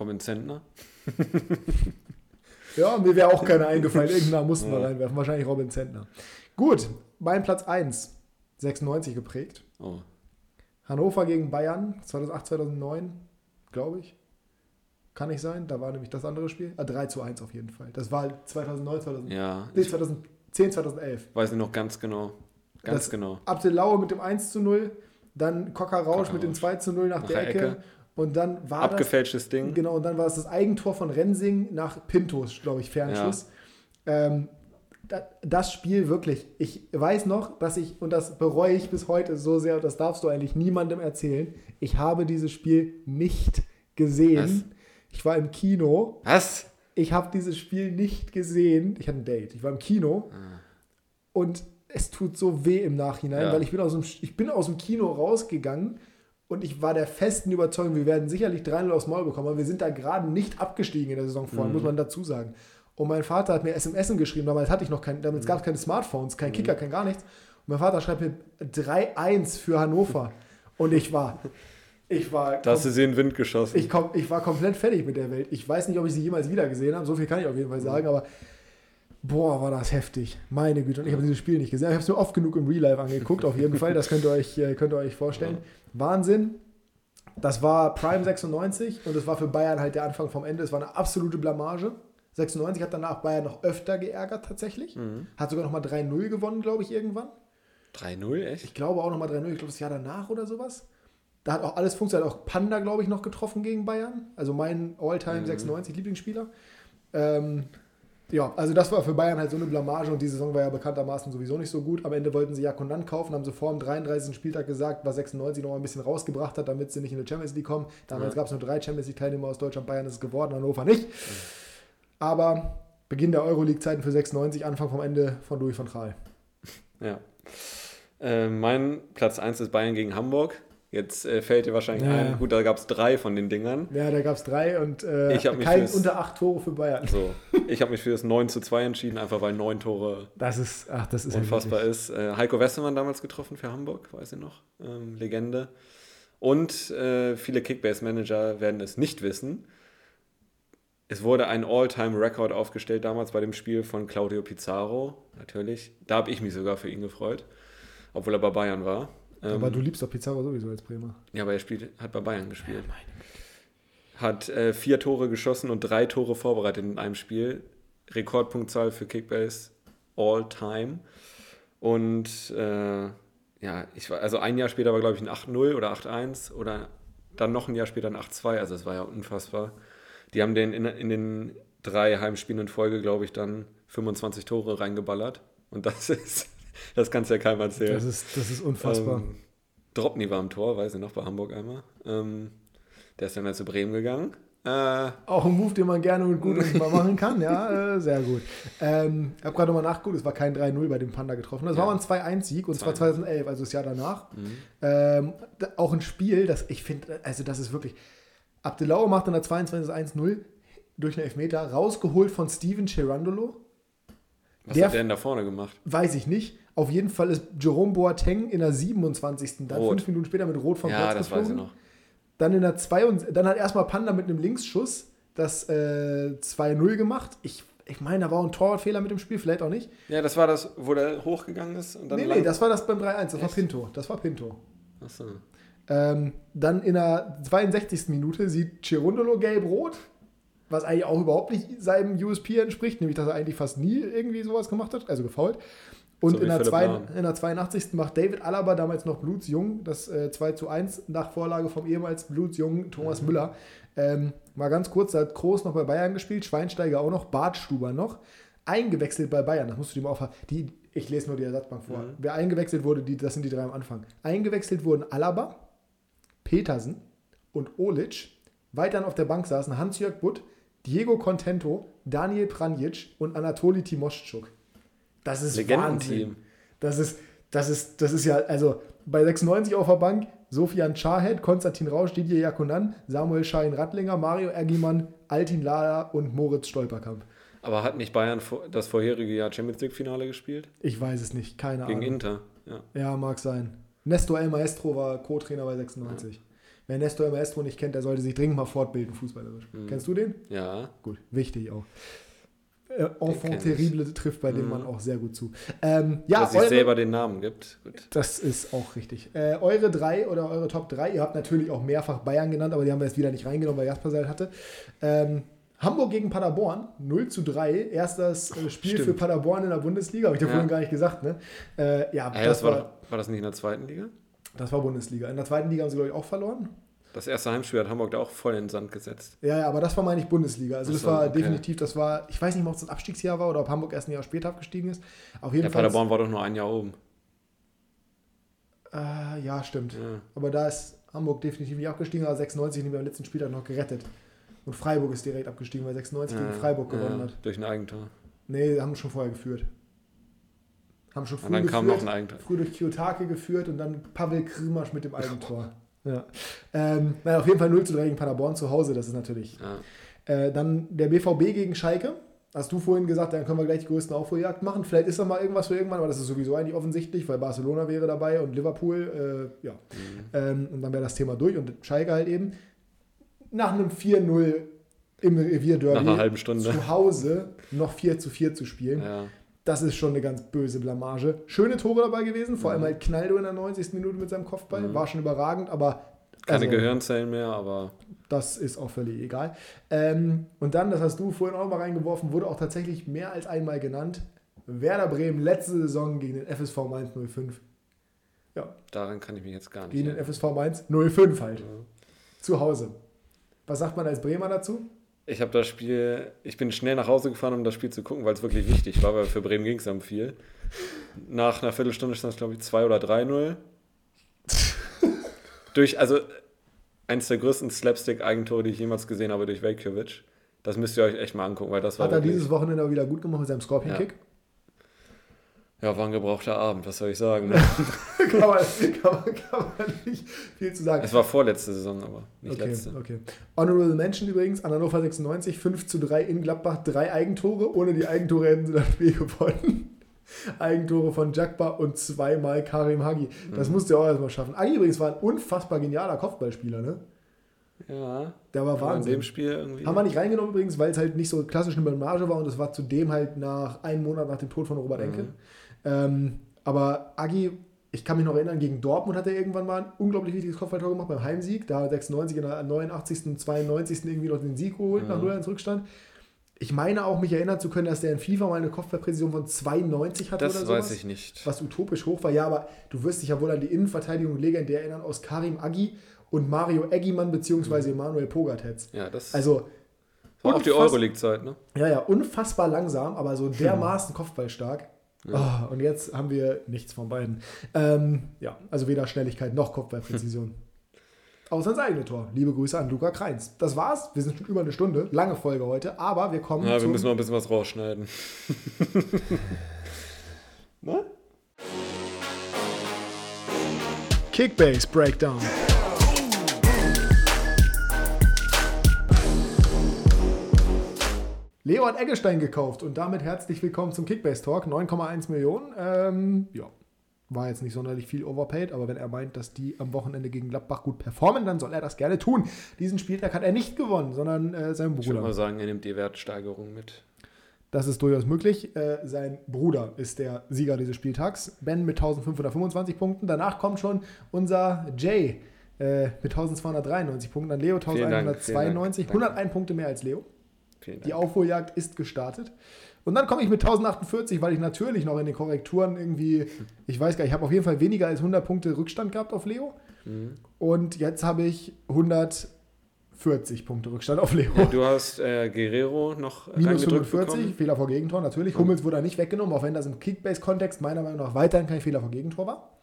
Robin Zentner. Ja, mir wäre auch keiner eingefallen. Irgendwann mussten wir Ja. reinwerfen. Wahrscheinlich Robin Zentner. Gut, mein Platz 1. 96 geprägt. Oh. Hannover gegen Bayern, 2008, 2009, glaube ich. Kann nicht sein. Da war nämlich das andere Spiel. Ah, 3 zu 1 auf jeden Fall. Das war 2009, 2000, Ja, nee, ich 2010, 2011. weiß nicht noch ganz genau. Ganz Das- genau. Abdelaue mit dem 1 zu 0. Dann Cocker Rausch Cocker mit dem Rausch. 2 zu 0 nach, Nach der der Ecke. Ecke. Und dann war das Abgefälschtes Ding. Genau, und dann war es das Eigentor von Rensing nach Pintos, glaube ich, Fernschuss. Ähm, da, das Spiel wirklich, ich weiß noch, dass ich, und das bereue ich bis heute so sehr, und das darfst du eigentlich niemandem erzählen, ich habe dieses Spiel nicht gesehen. Ich war im Kino, Was? ich habe dieses Spiel nicht gesehen. Ich hatte ein Date, ich war im Kino und es tut so weh im Nachhinein, Ja. weil ich bin, aus dem, ich bin aus dem Kino rausgegangen und ich war der festen Überzeugung, wir werden sicherlich 3-0 aufs Maul bekommen, aber wir sind da gerade nicht abgestiegen in der Saison vorher, muss man dazu sagen. Und mein Vater hat mir SMS geschrieben, damals hatte ich noch kein, damals gab es keine Smartphones, kein Kicker, kein gar nichts. Und mein Vater schreibt mir 3-1 für Hannover. Und ich war, ich war, Da hast du sie in den Wind geschossen. ich, komm, ich war komplett fertig mit der Welt. Ich weiß nicht, ob ich sie jemals wieder gesehen habe. So viel kann ich auf jeden Fall sagen. Aber boah, war das heftig. Meine Güte. Und ich habe dieses Spiel nicht gesehen. Ich habe es mir oft genug im Real Life angeguckt. Auf jeden Fall. Das könnt ihr euch, äh, könnt ihr euch vorstellen. Wahnsinn. Das war Prime 96 und es war für Bayern halt der Anfang vom Ende. Es war eine absolute Blamage. 96 hat danach Bayern noch öfter geärgert tatsächlich. Mhm. Hat sogar nochmal 3-0 gewonnen, glaube ich, irgendwann. 3-0, echt? Ich glaube auch nochmal 3-0, ich glaube das Jahr danach oder sowas. Da hat auch alles funktioniert. Hat auch Panda, glaube ich, noch getroffen gegen Bayern. Also mein All-Time Mhm. 96 Lieblingsspieler. Ähm, Ja, also das war für Bayern halt so eine Blamage und die Saison war ja bekanntermaßen sowieso nicht so gut. Am Ende wollten sie ja Konant kaufen, haben sie vor dem 33. Spieltag gesagt, was 96 noch ein bisschen rausgebracht hat, damit sie nicht in die Champions League kommen. Damals ja. gab es nur drei Champions League-Teilnehmer aus Deutschland, Bayern ist es geworden, Hannover nicht. Aber Beginn der Euroleague-Zeiten für 96, Anfang vom Ende von Louis van Gaal. Ja. Äh, mein Platz 1 ist Bayern gegen Hamburg. Jetzt äh, fällt dir wahrscheinlich ja. ein, gut, da gab es drei von den Dingern. Ja, da gab es drei und äh, ich kein unter acht Tore für Bayern. So, ich habe mich für das 9 zu 2 entschieden, einfach weil neun Tore das ist, ach, das ist unfassbar ja ist. Äh, Heiko Westermann damals getroffen für Hamburg, weiß ich noch, ähm, Legende. Und äh, viele Kickbase-Manager werden es nicht wissen. Es wurde ein All-Time-Record aufgestellt damals bei dem Spiel von Claudio Pizarro, natürlich. Da habe ich mich sogar für ihn gefreut, obwohl er bei Bayern war. Aber ähm, du liebst doch Pizarro sowieso als Bremer. Ja, aber er spielt, hat bei Bayern gespielt. Ja, hat äh, vier Tore geschossen und drei Tore vorbereitet in einem Spiel. Rekordpunktzahl für Kickbase all time. Und äh, ja, ich war, also ein Jahr später war, glaube ich, ein 8-0 oder 8-1 oder dann noch ein Jahr später ein 8-2. Also es war ja unfassbar. Die haben den in, in den drei Heimspielen in Folge, glaube ich, dann 25 Tore reingeballert. Und das ist das kannst du ja keinem erzählen. Das ist, das ist unfassbar. Ähm, Dropny war am Tor, weiß ich noch, bei Hamburg einmal. Ähm, der ist dann mal zu Bremen gegangen. Äh, auch ein Move, den man gerne und gut mal machen kann, ja, äh, sehr gut. Ähm, ich habe gerade nochmal nachgeguckt, es war kein 3-0 bei dem Panda getroffen. Das ja. war mal ein 2-1-Sieg und zwar 2011, also das Jahr danach. Mhm. Ähm, auch ein Spiel, das ich finde, also das ist wirklich. Abdelau macht in der 22 1-0 durch einen Elfmeter, rausgeholt von Steven Cherandolo. Was der, hat der denn da vorne gemacht? Weiß ich nicht. Auf jeden Fall ist Jerome Boateng in der 27. Dann Rot. fünf Minuten später mit Rot vom ja, Platz das geflogen. Weiß ich noch. Dann in der 2 und dann hat erstmal Panda mit einem Linksschuss das äh, 2-0 gemacht. Ich, ich meine, da war ein Torfehler mit dem Spiel, vielleicht auch nicht. Ja, das war das, wo der hochgegangen ist. Und dann nee, nee, das war das beim 3-1. Das Echt? war Pinto. Das war Pinto. Achso. Ähm, dann in der 62. Minute sieht Chirundolo gelb-rot, was eigentlich auch überhaupt nicht seinem USP entspricht, nämlich dass er eigentlich fast nie irgendwie sowas gemacht hat, also gefault. Und so in, der zwei, in, der 82. macht David Alaba, damals noch blutsjung, das äh, 2 zu 1 nach Vorlage vom ehemals blutsjungen Thomas mhm. Müller. Ähm, mal ganz kurz, da hat Kroos noch bei Bayern gespielt, Schweinsteiger auch noch, Bartstuber noch. Eingewechselt bei Bayern, das musst du dir mal aufhören. Die, ich lese nur die Ersatzbank vor. Mhm. Wer eingewechselt wurde, die, das sind die drei am Anfang. Eingewechselt wurden Alaba, Petersen und Olic. Weiterhin auf der Bank saßen Hans-Jörg Butt, Diego Contento, Daniel Pranjic und Anatoli Timoschuk. Das ist Wahnsinn. Das ist, das ist, das ist ja, also bei 96 auf der Bank, Sofian Charhead, Konstantin Rausch, Didier Jakonan, Samuel Schein-Rattlinger, Mario Ergimann, Altin Lala und Moritz Stolperkamp. Aber hat nicht Bayern das vorherige Jahr Champions League-Finale gespielt? Ich weiß es nicht, keine Gegen Ahnung. Gegen Inter, ja. Ja, mag sein. Nestor El Maestro war Co-Trainer bei 96. Ja. Wer Nestor El Maestro nicht kennt, der sollte sich dringend mal fortbilden, fußballerisch. Mhm. Kennst du den? Ja. Gut, wichtig auch äh, Enfant terrible trifft bei dem mhm. Mann auch sehr gut zu. Ähm, ja, Dass sich selber den Namen gibt. Gut. Das ist auch richtig. Äh, eure drei oder eure Top 3, ihr habt natürlich auch mehrfach Bayern genannt, aber die haben wir jetzt wieder nicht reingenommen, weil Jasper Seil hatte. Ähm, Hamburg gegen Paderborn, 0 zu 3. Erstes äh, Spiel Stimmt. für Paderborn in der Bundesliga, habe ich dir ja. vorhin gar nicht gesagt. Ne? Äh, ja, das, das war, war, war das nicht in der zweiten Liga? Das war Bundesliga. In der zweiten Liga haben sie, glaube ich, auch verloren. Das erste Heimspiel hat Hamburg da auch voll in den Sand gesetzt. Ja, ja, aber das war, meine ich, Bundesliga. Also, das so, war okay. definitiv, das war, ich weiß nicht mal, ob es ein Abstiegsjahr war oder ob Hamburg erst ein Jahr später abgestiegen ist. Auf jeden ja, Fall. Paderborn war doch nur ein Jahr oben. Äh, ja, stimmt. Ja. Aber da ist Hamburg definitiv nicht abgestiegen, aber 96 haben wir am letzten Spieltag noch gerettet. Und Freiburg ist direkt abgestiegen, weil 96 ja, gegen Freiburg gewonnen hat. Durch ein Eigentor. Nee, haben schon vorher geführt. Haben schon früh und dann geführt, kam noch ein Eigentor. Früh durch Kiyotake geführt und dann Pavel Krimasch mit dem Eigentor. Ja. Ähm, naja, auf jeden Fall 0 zu 3 gegen Paderborn zu Hause, das ist natürlich. Ja. Äh, dann der BVB gegen Schalke. Hast du vorhin gesagt, dann können wir gleich die größten Aufholjagd machen. Vielleicht ist da mal irgendwas für irgendwann, aber das ist sowieso eigentlich offensichtlich, weil Barcelona wäre dabei und Liverpool, äh, ja. Mhm. Ähm, und dann wäre das Thema durch und Schalke halt eben. Nach einem 4-0 im halben Stunde. zu Hause noch 4 zu 4 zu spielen. Ja. Das ist schon eine ganz böse Blamage. Schöne Tore dabei gewesen, vor allem mhm. halt Knaldo in der 90. Minute mit seinem Kopfball. Mhm. War schon überragend, aber. Keine also, Gehirnzellen mehr, aber. Das ist auch völlig egal. Ähm, und dann, das hast du vorhin auch mal reingeworfen, wurde auch tatsächlich mehr als einmal genannt. Werder Bremen letzte Saison gegen den FSV Mainz 05. Ja. Daran kann ich mich jetzt gar nicht. Gegen den FSV Mainz 05 halt. Ja. Zu Hause. Was sagt man als Bremer dazu? Ich habe das Spiel, ich bin schnell nach Hause gefahren, um das Spiel zu gucken, weil es wirklich wichtig war, weil für Bremen ging es um viel. Nach einer Viertelstunde stand es, glaube ich, 2 oder 3-0. durch, also eins der größten Slapstick-Eigentore, die ich jemals gesehen habe, durch Velkovic. Das müsst ihr euch echt mal angucken, weil das war. Hat er dieses Wochenende auch wieder gut gemacht mit seinem Scorpion-Kick? Ja, war ein gebrauchter Abend, was soll ich sagen. Ne? kann, man, kann, man, kann man nicht viel zu sagen. es war vorletzte Saison, aber nicht Okay, letzte. okay. Honorable Mention übrigens an Hannover 96, 5 zu 3 in Gladbach, drei Eigentore. Ohne die Eigentore hätten sie das Spiel gewonnen. Eigentore von Jakba und zweimal Karim Hagi. Das musst du auch erstmal schaffen. Hagi übrigens war ein unfassbar genialer Kopfballspieler, ne? Ja, Der war aber in Wahnsinn. dem Spiel irgendwie. Haben wir nicht reingenommen übrigens, weil es halt nicht so klassisch eine Blamage war und es war zudem halt nach einem Monat nach dem Tod von Robert Enke. Mhm. Ähm, aber Agi, ich kann mich noch erinnern, gegen Dortmund hat er irgendwann mal ein unglaublich wichtiges Kopfballtor gemacht beim Heimsieg. Da hat er 96 in der 89. und 92. irgendwie noch den Sieg geholt nach Mhm. 0 ins Rückstand. Ich meine auch, mich erinnern zu können, dass der in FIFA mal eine Kopfballpräzision von 92 hatte das oder sowas. weiß ich nicht. Was utopisch hoch war. Ja, aber du wirst dich ja wohl an die Innenverteidigung legendär erinnern aus Karim Agi und Mario Eggimann bzw. Emanuel Pogatetz. Ja, das Also war auch die Euroleague-Zeit, ne? ja, ja, unfassbar langsam, aber so dermaßen kopfballstark. Oh, und jetzt haben wir nichts von beiden. Ähm, ja, also weder Schnelligkeit noch Kopfballpräzision. Außer ins eigeneTor. Liebe Grüße an Luca Kreins. Das war's. Wir sind schon über eine Stunde. Lange Folge heute, aber wir kommen Ja, wir zum müssen noch ein bisschen was rausschneiden. ne? Kickbase Breakdown. Leo hat Eggestein gekauft und damit herzlich willkommen zum Kickbase Talk. 9,1 Millionen. Ähm, ja, war jetzt nicht sonderlich viel overpaid, aber wenn er meint, dass die am Wochenende gegen Gladbach gut performen, dann soll er das gerne tun. Diesen Spieltag hat er nicht gewonnen, sondern äh, sein Ich würde Bruder. mal sagen, er nimmt die Wertsteigerung mit. Das ist durchaus möglich. Äh, sein Bruder ist der Sieger dieses Spieltags. Ben mit 1525 Punkten. Danach kommt schon unser Jay äh, mit 1293 Punkten. Dann Leo Vielen Dank, 1192. vielen Dank. 101 Punkte mehr als Leo. Die. Aufholjagd ist gestartet. Und dann komme ich mit 1048, weil ich natürlich noch in den Korrekturen irgendwie, ich weiß gar nicht, ich habe auf jeden Fall weniger als 100 Punkte Rückstand gehabt auf Leo. Mhm. Und jetzt habe ich 140 Punkte Rückstand auf Leo. Ja, du hast äh, Guerrero noch Minus reingedrückt 45, bekommen. Fehler vor Gegentor natürlich. Hummels wurde da nicht weggenommen, auch wenn das im Kickbase-Kontext meiner Meinung nach weiterhin kein Fehler vor Gegentor war.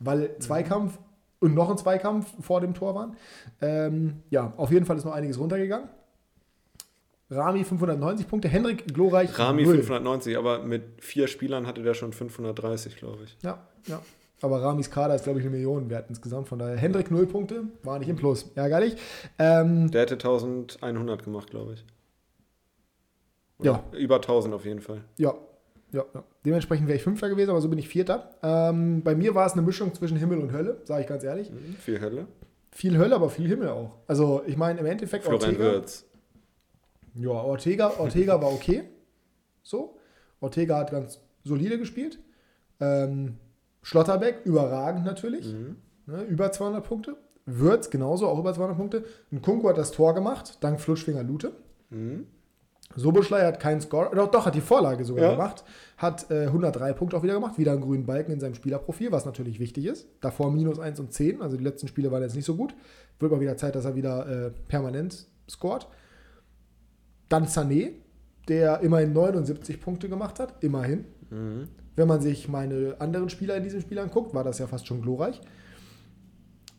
Weil Zweikampf und noch ein Zweikampf vor dem Tor waren. Ähm, ja, auf jeden Fall ist noch einiges runtergegangen. Rami 590 Punkte, Hendrik glorreich Rami 0. 590, aber mit vier Spielern hatte der schon 530, glaube ich. Ja, ja. Aber Ramis Kader ist, glaube ich, eine Million wert insgesamt. Von daher, Hendrik 0 Punkte, war nicht im Plus. Ärgerlich. Ähm, Der hätte 1100 gemacht, glaube ich. Ja. Über 1000 auf jeden Fall. Ja, ja, ja. Dementsprechend wäre ich Fünfter gewesen, aber so bin ich Vierter. Ähm, bei mir war es eine Mischung zwischen Himmel und Hölle, sage ich ganz ehrlich. Mhm. Viel Hölle. Viel Hölle, aber viel Himmel auch. Also, ich meine, im Endeffekt Florian Ortega. Wirtz. Ja, Ortega, Ortega war okay. So. Ortega hat ganz solide gespielt. Ähm, Schlotterbeck, überragend natürlich. Mhm. Ne, über 200 Punkte. Würz genauso, auch über 200 Punkte. Ein Kunko hat das Tor gemacht, dank Flutschfinger Lute. Mhm. Soboschlei hat keinen Score, doch, doch, hat die Vorlage sogar Ja. gemacht. Hat äh, 103 Punkte auch wieder gemacht, wieder einen grünen Balken in seinem Spielerprofil, was natürlich wichtig ist. Davor minus 1 und 10, also die letzten Spiele waren jetzt nicht so gut. Wird mal wieder Zeit, dass er wieder äh, permanent scored. Dann Sané, der immerhin 79 Punkte gemacht hat, immerhin. Mhm. Wenn man sich meine anderen Spieler in diesem Spiel anguckt, war das ja fast schon glorreich.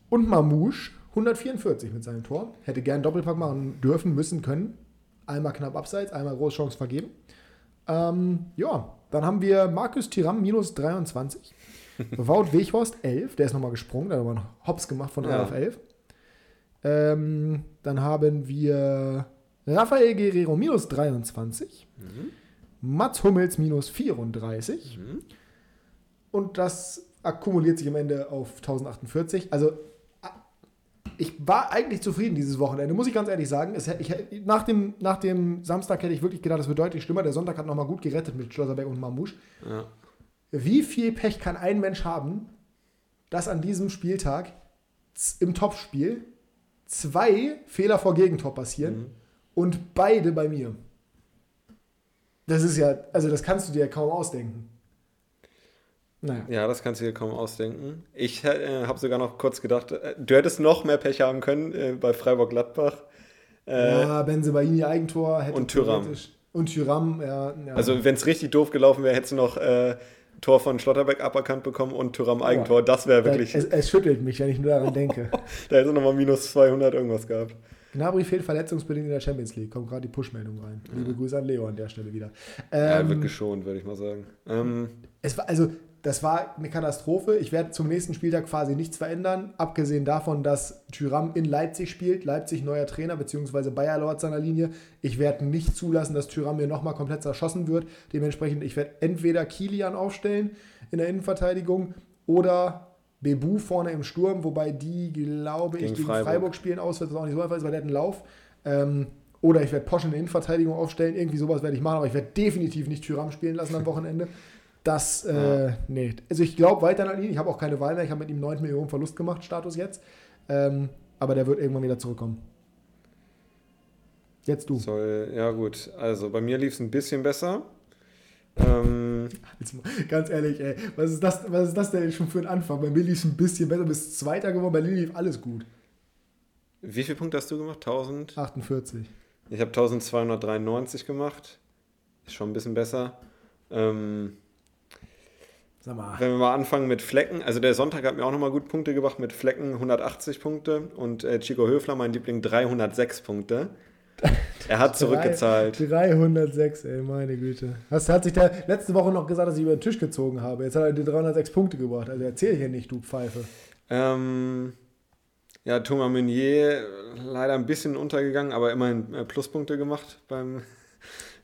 Und Mamouche 144 mit seinem Tor. Hätte gern Doppelpack machen dürfen, müssen, können. Einmal knapp abseits, einmal große Chance vergeben. Ähm, ja, dann haben wir Markus Thiram minus 23. Wout Weghorst 11, der ist nochmal gesprungen, der hat nochmal einen Hops gemacht von 3 Ja. auf 11. Ähm, dann haben wir Rafael Guerrero minus 23. Mhm. Mats Hummels minus 34. Mhm. Und das akkumuliert sich am Ende auf 1048. Also ich war eigentlich zufrieden dieses Wochenende, muss ich ganz ehrlich sagen. Es, ich, nach, dem, nach dem Samstag hätte ich wirklich gedacht, es wird deutlich schlimmer. Der Sonntag hat nochmal gut gerettet mit Schlotterbeck und Mamouche. Ja. Wie viel Pech kann ein Mensch haben, dass an diesem Spieltag im Topspiel zwei Fehler vor Gegentor passieren Mhm. Und beide bei mir? Das ist ja, also das kannst du dir ja kaum ausdenken. Naja. ja, das kannst du dir kaum ausdenken. Ich äh, habe sogar noch kurz gedacht, äh, du hättest noch mehr Pech haben können äh, bei Freiburg-Gladbach. Äh, ja, Benzebaini Eigentor hätte und theoretisch- Und Tyram, ja. ja. Also, wenn es richtig doof gelaufen wäre, hättest du noch äh, Tor von Schlotterbeck aberkannt bekommen und Thuram Eigentor. Das wäre wirklich. Es, es schüttelt mich, wenn ich nur daran denke. da hättest du nochmal minus 200 irgendwas gehabt. Gnabry fehlt verletzungsbedingt in der Champions League. Kommt gerade die Push-Meldung rein. Liebe Grüße an Leo an der Stelle wieder. Ja, Ähm, wird geschont, würde ich mal sagen. Ähm, es war, also, das war eine Katastrophe. Ich werde zum nächsten Spieltag quasi nichts verändern, abgesehen davon, dass Tyram in Leipzig spielt. Leipzig neuer Trainer, beziehungsweise Bayer laut seiner Linie. Ich werde nicht zulassen, dass Tyram mir nochmal komplett zerschossen wird. Dementsprechend, ich werde entweder Kilian aufstellen in der Innenverteidigung oder Bebu vorne im Sturm, wobei die, glaube ich, Gegen gegen Freiburg, Freiburg. spielen auswärts, was auch nicht so einfach ist, weil der hat einen Lauf. Ähm, oder ich werde Posch in der Innenverteidigung aufstellen. Irgendwie sowas werde ich machen, aber ich werde definitiv nicht Tyram spielen lassen am Wochenende. Das, äh, nee. Also ich glaube weiter an ihn. Ich habe auch keine Wahl mehr. Ich habe mit ihm 9 Millionen Verlust gemacht, Status jetzt. Ähm, aber der wird irgendwann wieder zurückkommen. Jetzt du. soll, ja, gut. Also, bei mir lief es ein bisschen besser. Ähm, mal, ganz ehrlich, ey, was ist, das, was ist das denn schon für ein Anfang? Bei mir lief es ein bisschen besser, bis Zweiter geworden, bei Lilly lief alles gut. wie viele Punkte hast du gemacht? 1000? 48. Ich habe 1293 gemacht. Ist schon ein bisschen besser. Ähm, Sag mal. wenn wir mal anfangen mit Flecken, also der Sonntag hat mir auch nochmal gut Punkte gebracht mit Flecken 180 Punkte und äh, Chico Höfler, mein Liebling, 306 Punkte. Er hat zurückgezahlt. 306, ey, meine Güte. Hast, hat sich der letzte Woche noch gesagt, dass ich über den Tisch gezogen habe. Jetzt hat er dir 306 Punkte gebracht. Also erzähl hier nicht, du Pfeife. Ähm, ja, Thomas Meunier leider ein bisschen untergegangen, aber immerhin äh, Pluspunkte gemacht beim Kann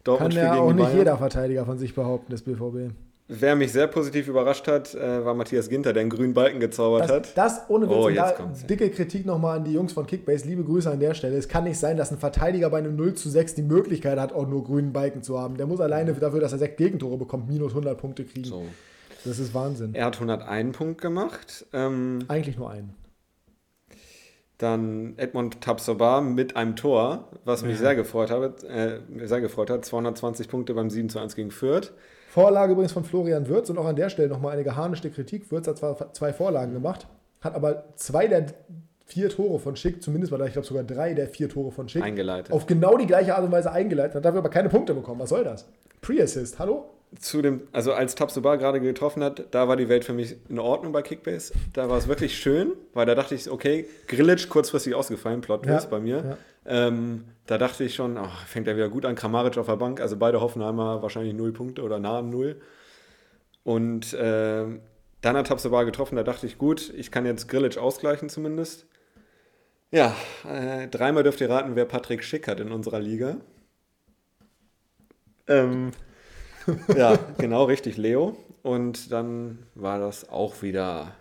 Dortmund-Spiel ja auch die nicht jeder Verteidiger von sich behaupten, des BVB. Wer mich sehr positiv überrascht hat, äh, war Matthias Ginter, der einen grünen Balken gezaubert Das, hat. das ohne Witz, Oh, da dicke Kritik nochmal an die Jungs von Kickbase. Liebe Grüße an der Stelle. Es kann nicht sein, dass ein Verteidiger bei einem 0 zu 6 die Möglichkeit hat, auch nur grünen Balken zu haben. Der muss alleine dafür, dass er sechs Gegentore bekommt, minus 100 Punkte kriegen. So. Das ist Wahnsinn. Er hat 101 Punkt gemacht. Ähm, Eigentlich nur einen. Dann Edmond Tapsoba mit einem Tor, was mich sehr gefreut, habe, äh, sehr gefreut hat. 220 Punkte beim 7 zu 1 gegen Fürth. Vorlage übrigens von Florian Würz und auch an der Stelle nochmal eine geharnischte Kritik. Würz hat zwar zwei Vorlagen gemacht, hat aber zwei der vier Tore von Schick, zumindest war da, ich glaube sogar drei der vier Tore von Schick, Eingeleitet. auf genau die gleiche Art und Weise eingeleitet, hat dafür aber keine Punkte bekommen. Was soll das? Pre-Assist, hallo? Zu dem, also als Tapsoba gerade getroffen hat, da war die Welt für mich in Ordnung bei Kickbase. Da war es wirklich schön, weil da dachte ich, okay, Grillitsch kurzfristig ausgefallen, Plot Ja, bei mir. ja. Ähm, da dachte ich schon, ach, fängt er wieder gut an, Kramaric auf der Bank, also beide Hoffenheimer wahrscheinlich null Punkte oder nah an null. Und ähm, dann hat Tapsoba getroffen, da dachte ich, gut, ich kann jetzt Grillitsch ausgleichen zumindest. Ja, äh, dreimal dürft ihr raten, wer Patrick Schick hat in unserer Liga. Ähm, ja, genau, richtig, Leo. Und dann war das auch wieder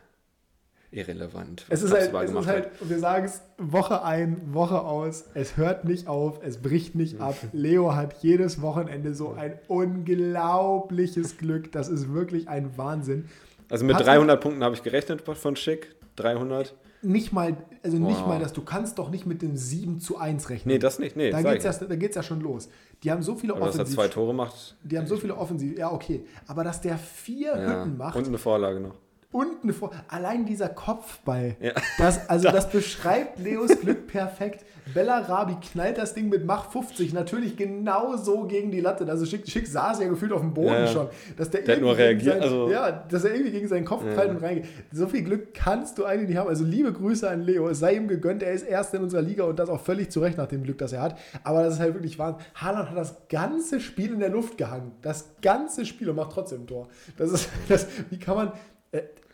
irrelevant. Es ist, halt, es ist halt, hat. wir sagen es Woche ein, Woche aus. Es hört nicht auf, es bricht nicht ab. Leo hat jedes Wochenende so ein unglaubliches Glück. Das ist wirklich ein Wahnsinn. Also mit Patrick- 300 Punkten habe ich gerechnet von Schick. 300. Nicht mal, also nicht Wow. mal, dass du kannst doch nicht mit dem 7 zu 1 rechnen. Nee, das nicht. Nee, da geht's ja, da geht's ja schon los. Die haben so viele Aber dass er Offensiv. zwei Tore macht. Die haben so viele Offensiv. Ja, okay. Aber dass der vier Ja. Hütten macht Und eine Vorlage noch. Und eine Vor allein dieser Kopfball, Ja. das, also das beschreibt Leos Glück perfekt. Bellarabi knallt das Ding mit Mach 50 natürlich genau so gegen die Latte. Also Schick, Schick saß ja gefühlt auf dem Boden Ja, schon. Dass der, Der nur irgendwie gegen reagiert, Sein, also- ja, dass er irgendwie gegen seinen Kopf Ja. und reingeht. So viel Glück kannst du eigentlich nicht haben. Also liebe Grüße an Leo. Es sei ihm gegönnt. Er ist Erster in unserer Liga und das auch völlig zu Recht nach dem Glück, das er hat. Aber das ist halt wirklich Wahnsinn. Haaland hat das ganze Spiel in der Luft gehangen. Das ganze Spiel und macht trotzdem ein Tor. Das ist, das, wie kann man,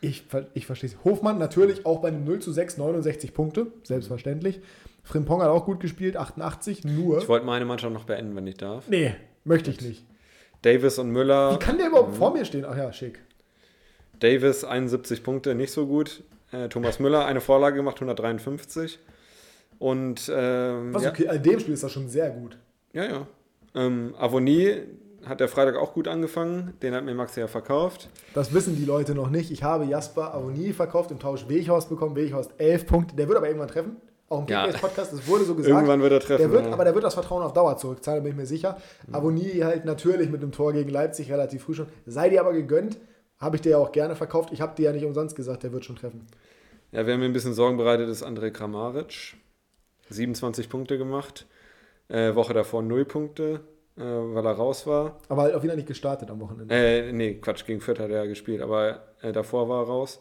ich, ver- ich verstehe es. Hofmann natürlich auch bei einem 0 zu 6, 69 Punkte, selbstverständlich. Frimpong hat auch gut gespielt, 88, nur. Ich wollte meine Mannschaft noch beenden, wenn ich darf. nee, möchte ich nicht. Davis und Müller. Wie kann der überhaupt vor mir stehen? Ach ja, schick. Davis 71 Punkte, nicht so gut. Äh, Thomas Müller eine Vorlage gemacht, 153. Und ähm, Was ja, okay, in dem Spiel ist das schon sehr gut. ja, ja. Ähm, Avonie hat der Freitag auch gut angefangen. Den hat mir Max ja verkauft. Das wissen die Leute noch nicht. Ich habe Jasper Avoni verkauft, im Tausch Weghorst bekommen. Weghorst 11 Punkte. Der wird aber irgendwann treffen. Auch im Ja. Podcast, das wurde so gesagt. Irgendwann wird er treffen. Der wird, ja. aber der wird das Vertrauen auf Dauer zurückzahlen, da bin ich mir sicher. Avoni halt natürlich mit dem Tor gegen Leipzig relativ früh schon. Sei dir aber gegönnt, habe ich dir ja auch gerne verkauft. Ich habe dir ja nicht umsonst gesagt, der wird schon treffen. Ja, wer mir ein bisschen Sorgen bereitet, ist André Kramaric. 27 Punkte gemacht. Äh, Woche davor 0 Punkte, äh, weil er raus war. Aber halt auch wieder nicht gestartet am Wochenende. Äh, nee, Quatsch, gegen Fürth hat er gespielt, aber äh, davor war er raus.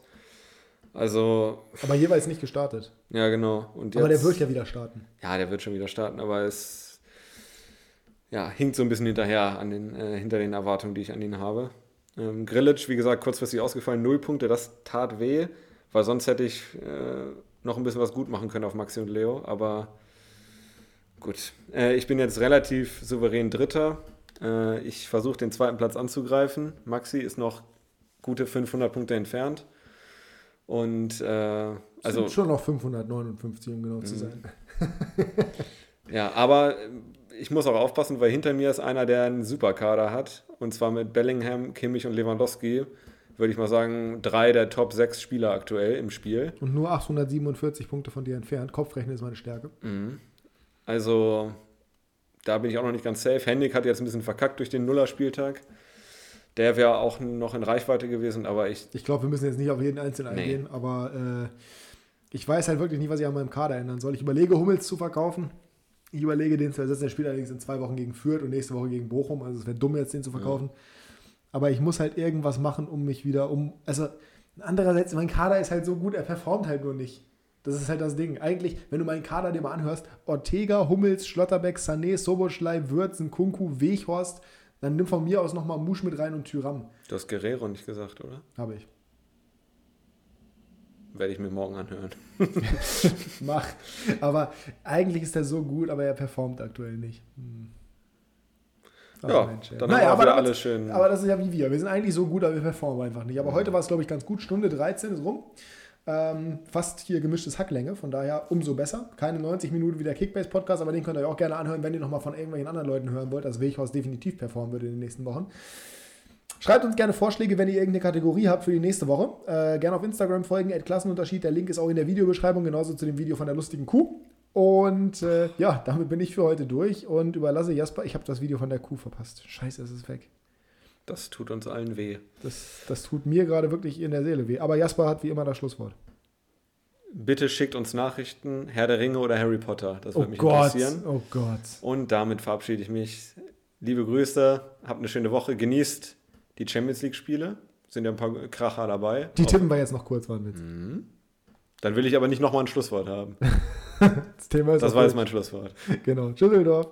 Also, Aber jeweils nicht gestartet. ja, genau. Und Aber der jetzt- wird ja wieder starten. Ja, der wird schon wieder starten, aber es ja, hinkt so ein bisschen hinterher an den, äh, hinter den Erwartungen, die ich an ihn habe. Ähm, Grillitsch, wie gesagt, kurzfristig ausgefallen, null Punkte, das tat weh, weil sonst hätte ich äh, noch ein bisschen was gut machen können auf Maxi und Leo, aber gut. Äh, ich bin jetzt relativ souverän Dritter. Äh, ich versuche den zweiten Platz anzugreifen. Maxi ist noch gute 500 Punkte entfernt. Und äh, Also also sind schon noch 559, um genau Mhm. zu sein. Ja, aber ähm, ich muss auch aufpassen, weil hinter mir ist einer, der einen Superkader hat. Und zwar mit Bellingham, Kimmich und Lewandowski. Würde ich mal sagen, drei der Top 6 Spieler aktuell im Spiel. Und nur 847 Punkte von dir entfernt. Kopfrechnen ist meine Stärke. Also, da bin ich auch noch nicht ganz safe. Hennig hat jetzt ein bisschen verkackt durch den Nuller-Spieltag. Der wäre auch noch in Reichweite gewesen, aber ich. Ich glaube, wir müssen jetzt nicht auf jeden Einzelnen Nee. eingehen, aber äh, ich weiß halt wirklich nicht, was ich an meinem Kader ändern soll. Ich überlege, Hummels zu verkaufen. Ich überlege, den zu ersetzen. Der spielt allerdings in zwei Wochen gegen Fürth und nächste Woche gegen Bochum. Also es wäre dumm, jetzt den zu verkaufen. Aber ich muss halt irgendwas machen, um mich wieder um. Also, andererseits, mein Kader ist halt so gut, er performt halt nur nicht. Das ist halt das Ding. Eigentlich, wenn du meinen Kader dir mal anhörst, Ortega, Hummels, Schlotterbeck, Sané, Soboschlei, Würzen, Kunku, Weghorst, dann nimm von mir aus nochmal Musch mit rein und Tyram. Du hast Guerrero nicht gesagt, oder? Habe ich. Werde ich mir morgen anhören. Mach. Aber eigentlich ist er so gut, aber er performt aktuell nicht. Hm. Ja, Mensch, dann naja, haben wir aber, alle schön. aber das ist ja wie wir. Wir sind eigentlich so gut, aber wir performen einfach nicht. Aber heute war es, glaube ich, ganz gut. Stunde 13 ist rum. Ähm, fast hier gemischtes Hacklänge, von daher umso besser. Keine 90 Minuten wie der Kickbase-Podcast, aber den könnt ihr auch gerne anhören, wenn ihr nochmal von irgendwelchen anderen Leuten hören wollt, dass Weghorst definitiv performen wird in den nächsten Wochen. Schreibt uns gerne Vorschläge, wenn ihr irgendeine Kategorie habt für die nächste Woche. Äh, gerne auf Instagram folgen, Klassenunterschied. Der Link ist auch in der Videobeschreibung, genauso zu dem Video von der lustigen Kuh. Und äh, ja, damit bin ich für heute durch und überlasse Jasper. Ich habe das Video von der Kuh verpasst. Scheiße, es ist weg. Das tut uns allen weh. Das, das tut mir gerade wirklich in der Seele weh. Aber Jasper hat wie immer das Schlusswort. Bitte schickt uns Nachrichten, Herr der Ringe oder Harry Potter. Das würde Oh mich Gott, interessieren. oh Gott. Und damit verabschiede ich mich. Liebe Grüße, habt eine schöne Woche, genießt die Champions League-Spiele. Sind ja ein paar Kracher dabei. Die tippen wir jetzt noch kurz, war ein Witz. Dann will ich aber nicht nochmal ein Schlusswort haben. Das Thema ist Das war jetzt mein Schlusswort. Genau. Tschüsseldorf.